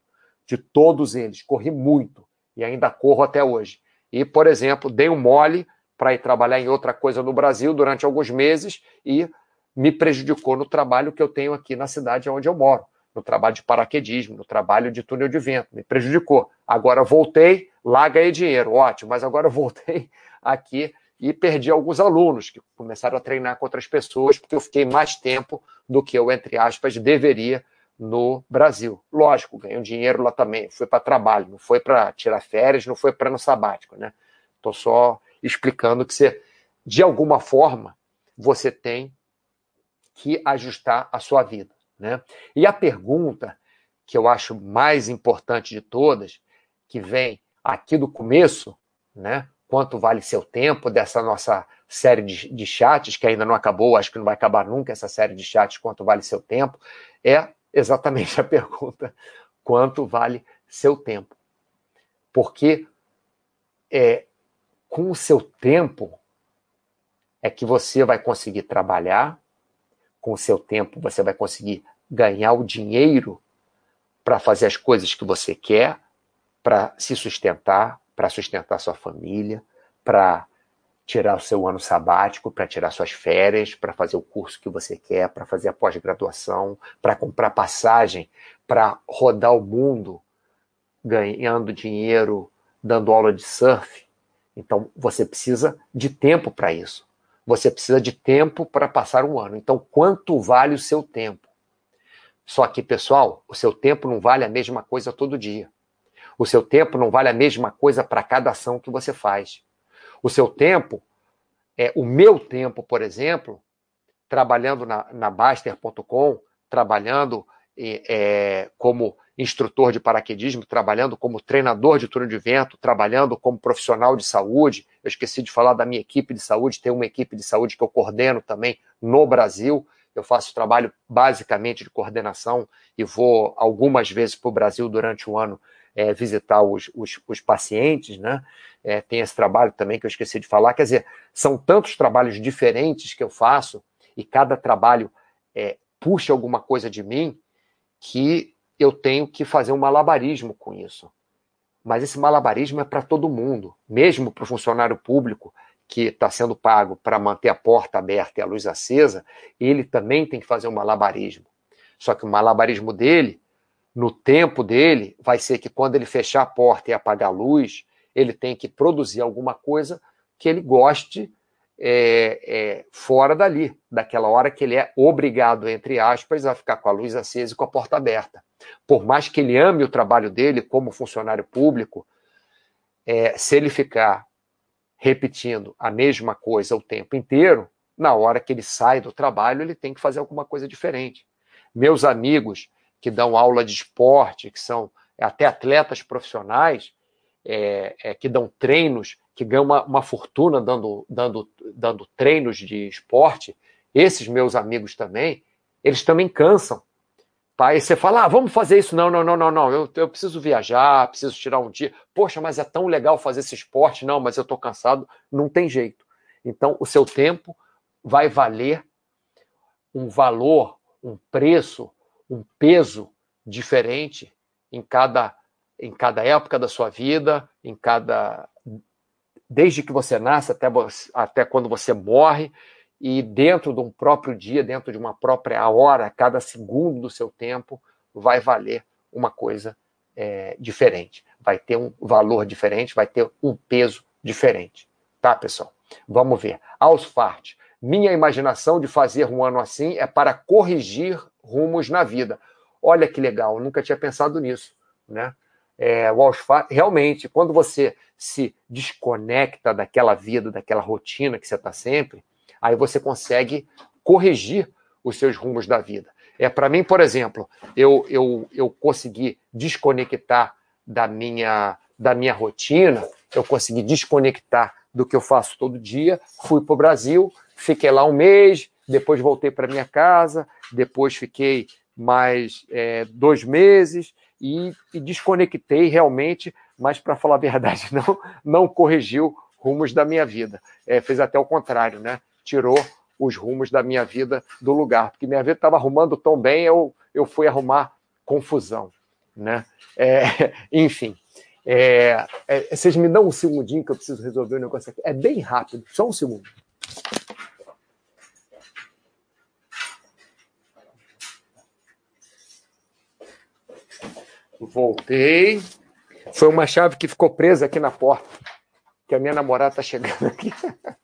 de todos eles, corri muito e ainda corro até hoje. E, por exemplo, dei um mole para ir trabalhar em outra coisa no Brasil durante alguns meses e me prejudicou no trabalho que eu tenho aqui na cidade onde eu moro, no trabalho de paraquedismo, no trabalho de túnel de vento, me prejudicou. Agora voltei, lá ganhei dinheiro, ótimo, mas agora voltei aqui e perdi alguns alunos que começaram a treinar com outras pessoas, porque eu fiquei mais tempo do que eu, entre aspas, deveria no Brasil. Lógico, ganhei um dinheiro lá também, foi para trabalho, não foi para tirar férias, não foi para no sabático, né? Estou só explicando que você, de alguma forma, você tem que ajustar a sua vida. Né? E a pergunta que eu acho mais importante de todas, que vem aqui do começo, né? Quanto vale seu tempo dessa nossa série de, de chats, que ainda não acabou, acho que não vai acabar nunca essa série de chats, quanto vale seu tempo, é exatamente a pergunta: quanto vale seu tempo? Porque é, com o seu tempo é que você vai conseguir trabalhar, com o seu tempo você vai conseguir ganhar o dinheiro para fazer as coisas que você quer, para se sustentar, para sustentar sua família, para tirar o seu ano sabático, para tirar suas férias, para fazer o curso que você quer, para fazer a pós-graduação, para comprar passagem, para rodar o mundo ganhando dinheiro, dando aula de surf. Então você precisa de tempo para isso. Você precisa de tempo para passar um ano. Então, quanto vale o seu tempo? Só que, pessoal, o seu tempo não vale a mesma coisa todo dia. O seu tempo não vale a mesma coisa para cada ação que você faz. O seu tempo, é o meu tempo, por exemplo, trabalhando na, na Baster.com, trabalhando é, como instrutor de paraquedismo, trabalhando como treinador de turno de vento, trabalhando como profissional de saúde. Eu esqueci de falar da minha equipe de saúde, tem uma equipe de saúde que eu coordeno também no Brasil. Eu faço trabalho basicamente de coordenação e vou algumas vezes para o Brasil durante o ano é, visitar os, os, os, pacientes, né? É, tem esse trabalho também que eu esqueci de falar. Quer dizer, são tantos trabalhos diferentes que eu faço e cada trabalho é, puxa alguma coisa de mim que eu tenho que fazer um malabarismo com isso. Mas esse malabarismo é para todo mundo, mesmo para o funcionário público que está sendo pago para manter a porta aberta e a luz acesa, ele também tem que fazer um malabarismo. Só que o malabarismo dele, no tempo dele, vai ser que quando ele fechar a porta e apagar a luz, ele tem que produzir alguma coisa que ele goste é, é, fora dali, daquela hora que ele é obrigado, entre aspas, a ficar com a luz acesa e com a porta aberta. Por mais que ele ame o trabalho dele como funcionário público, é, se ele ficar repetindo a mesma coisa o tempo inteiro, na hora que ele sai do trabalho, ele tem que fazer alguma coisa diferente. Meus amigos que dão aula de esporte, que são até atletas profissionais, é, é, que dão treinos que ganham uma, uma fortuna dando, dando, dando treinos de esporte, esses meus amigos também, eles também cansam. E você fala, ah, vamos fazer isso. Não, não, não, não, não. Eu, eu preciso viajar, preciso tirar um dia. Poxa, mas é tão legal fazer esse esporte. Não, mas eu estou cansado. Não tem jeito. Então, o seu tempo vai valer um valor, um preço, um peso diferente em cada, em cada época da sua vida, em cada desde que você nasce até, até quando você morre, e dentro de um próprio dia, dentro de uma própria hora, cada segundo do seu tempo vai valer uma coisa é, diferente, vai ter um valor diferente, vai ter um peso diferente. Tá, pessoal? Vamos ver. Ausfart. Minha imaginação de fazer um ano assim é para corrigir rumos na vida. Olha que legal, nunca tinha pensado nisso, né? É, realmente, quando você se desconecta daquela vida, daquela rotina que você está sempre, aí você consegue corrigir os seus rumos da vida. É para mim, por exemplo, eu, eu, eu consegui desconectar da minha, da minha rotina, eu consegui desconectar do que eu faço todo dia, fui para o Brasil, fiquei lá um mês, depois voltei para minha casa, depois fiquei mais é, dois meses e, e desconectei realmente mas para falar a verdade, não, não corrigiu rumos da minha vida. É, fez até o contrário, né? Tirou os rumos da minha vida do lugar, porque minha vida estava arrumando tão bem, eu, eu fui arrumar confusão, né? É, enfim, é, é, vocês me dão um segundinho que eu preciso resolver o um negócio aqui. É bem rápido, só um segundo. Voltei. Foi uma chave que ficou presa aqui na porta. Que a minha namorada está chegando aqui.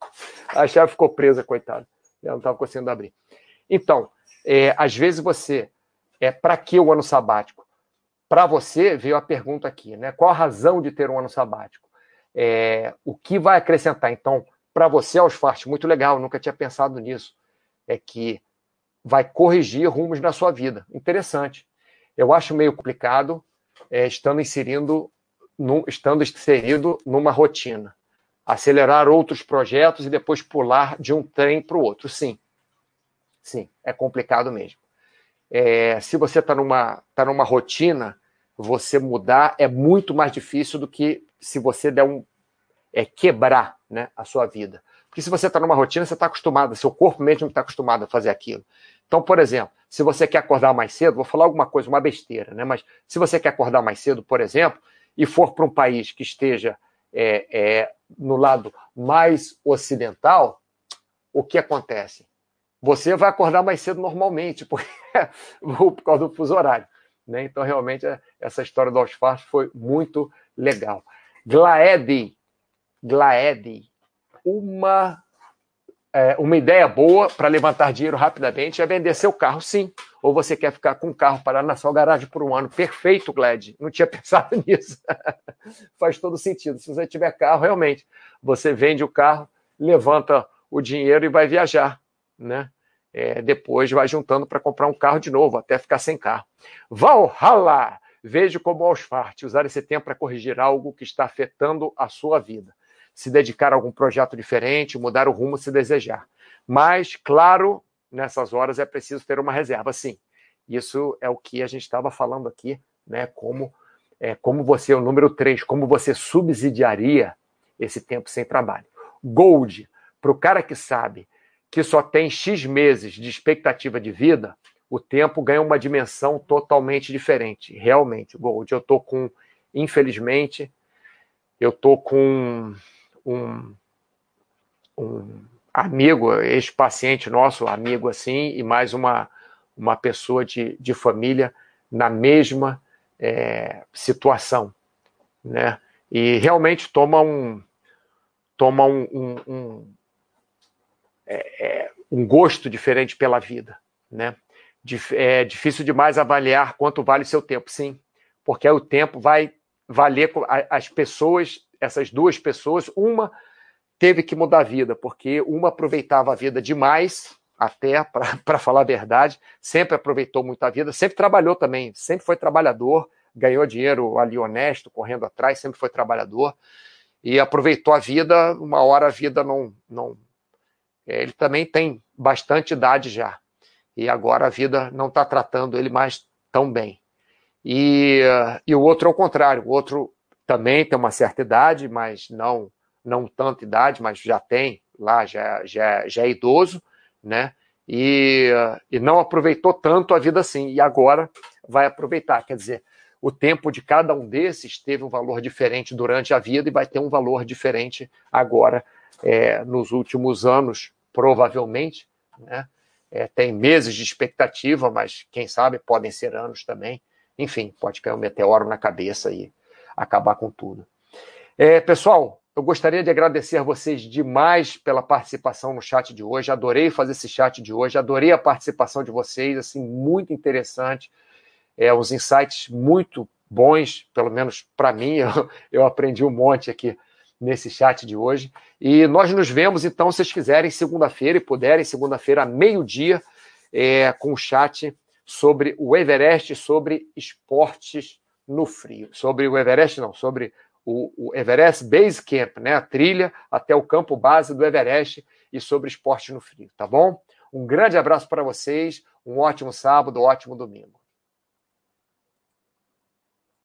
A chave ficou presa, coitada. Ela não estava conseguindo abrir. Então, é, às vezes você. É, Para que o ano sabático? Para você, veio a pergunta aqui, né? Qual a razão de ter um ano sabático? É, o que vai acrescentar? Então, para você, Ausfart, muito legal, nunca tinha pensado nisso. É que vai corrigir rumos na sua vida. Interessante. Eu acho meio complicado é, estando inserindo, no, estando inserido numa rotina. Acelerar outros projetos e depois pular de um trem para o outro. Sim. Sim, é complicado mesmo. É, se você está numa, tá numa rotina, você mudar é muito mais difícil do que se você der um. É, quebrar né, a sua vida. Porque se você está numa rotina, você está acostumado, seu corpo mesmo está acostumado a fazer aquilo. Então, por exemplo, se você quer acordar mais cedo, vou falar alguma coisa, uma besteira, né? Mas se você quer acordar mais cedo, por exemplo, e for para um país que esteja é, é, no lado mais ocidental, o que acontece? Você vai acordar mais cedo normalmente, porque, por causa do fuso horário. Né? Então, realmente, essa história do Ausfart foi muito legal. Glaed, Glaed, uma é, uma ideia boa para levantar dinheiro rapidamente é vender seu carro, sim. Ou você quer ficar com o carro parado na sua garagem por um ano. Perfeito, Gled. Não tinha pensado nisso. Faz todo sentido. Se você tiver carro, realmente, você vende o carro, levanta o dinheiro e vai viajar, né? É, depois vai juntando para comprar um carro de novo, até ficar sem carro. Valhalla! Vejo como Ausfart usar esse tempo para corrigir algo que está afetando a sua vida se dedicar a algum projeto diferente, mudar o rumo se desejar. Mas, claro, nessas horas é preciso ter uma reserva, sim. Isso é o que a gente estava falando aqui, né? Como, é, como você, o número 3, como você subsidiaria esse tempo sem trabalho. Gold, para o cara que sabe que só tem X meses de expectativa de vida, o tempo ganha uma dimensão totalmente diferente. Realmente, Gold, eu estou com, infelizmente, eu estou com um, um amigo, ex-paciente nosso, amigo assim, e mais uma, uma pessoa de, de família na mesma é, situação, né? E realmente toma um toma um, um, um, é, é, um gosto diferente pela vida, né? É difícil demais avaliar quanto vale o seu tempo, sim, porque o tempo vai valer as pessoas essas duas pessoas, uma teve que mudar a vida, porque uma aproveitava a vida demais, até para falar a verdade, sempre aproveitou muito a vida, sempre trabalhou também, sempre foi trabalhador, ganhou dinheiro ali honesto, correndo atrás, sempre foi trabalhador e aproveitou a vida. Uma hora a vida não, não. É, ele também tem bastante idade já e agora a vida não está tratando ele mais tão bem. E, e o outro é o contrário, o outro também tem uma certa idade, mas não não tanta idade, mas já tem lá, já, já, já é idoso, né? E, e não aproveitou tanto a vida assim, e agora vai aproveitar. Quer dizer, o tempo de cada um desses teve um valor diferente durante a vida e vai ter um valor diferente agora, é, nos últimos anos, provavelmente. Né? É, tem meses de expectativa, mas quem sabe podem ser anos também. Enfim, pode cair um meteoro na cabeça e acabar com tudo. É, pessoal, eu gostaria de agradecer a vocês demais pela participação no chat de hoje. Adorei fazer esse chat de hoje, adorei a participação de vocês, assim, muito interessante. É, os insights muito bons, pelo menos para mim, eu, eu aprendi um monte aqui nesse chat de hoje. E nós nos vemos, então, se vocês quiserem, segunda-feira e puderem, segunda-feira, meio-dia, é, com o chat sobre o Everest, sobre esportes no frio. Sobre o Everest, não, sobre o, o, Everest Base Camp, né? A trilha até o campo base do Everest e sobre esporte no frio, tá bom? Um grande abraço para vocês, um ótimo sábado, um ótimo domingo.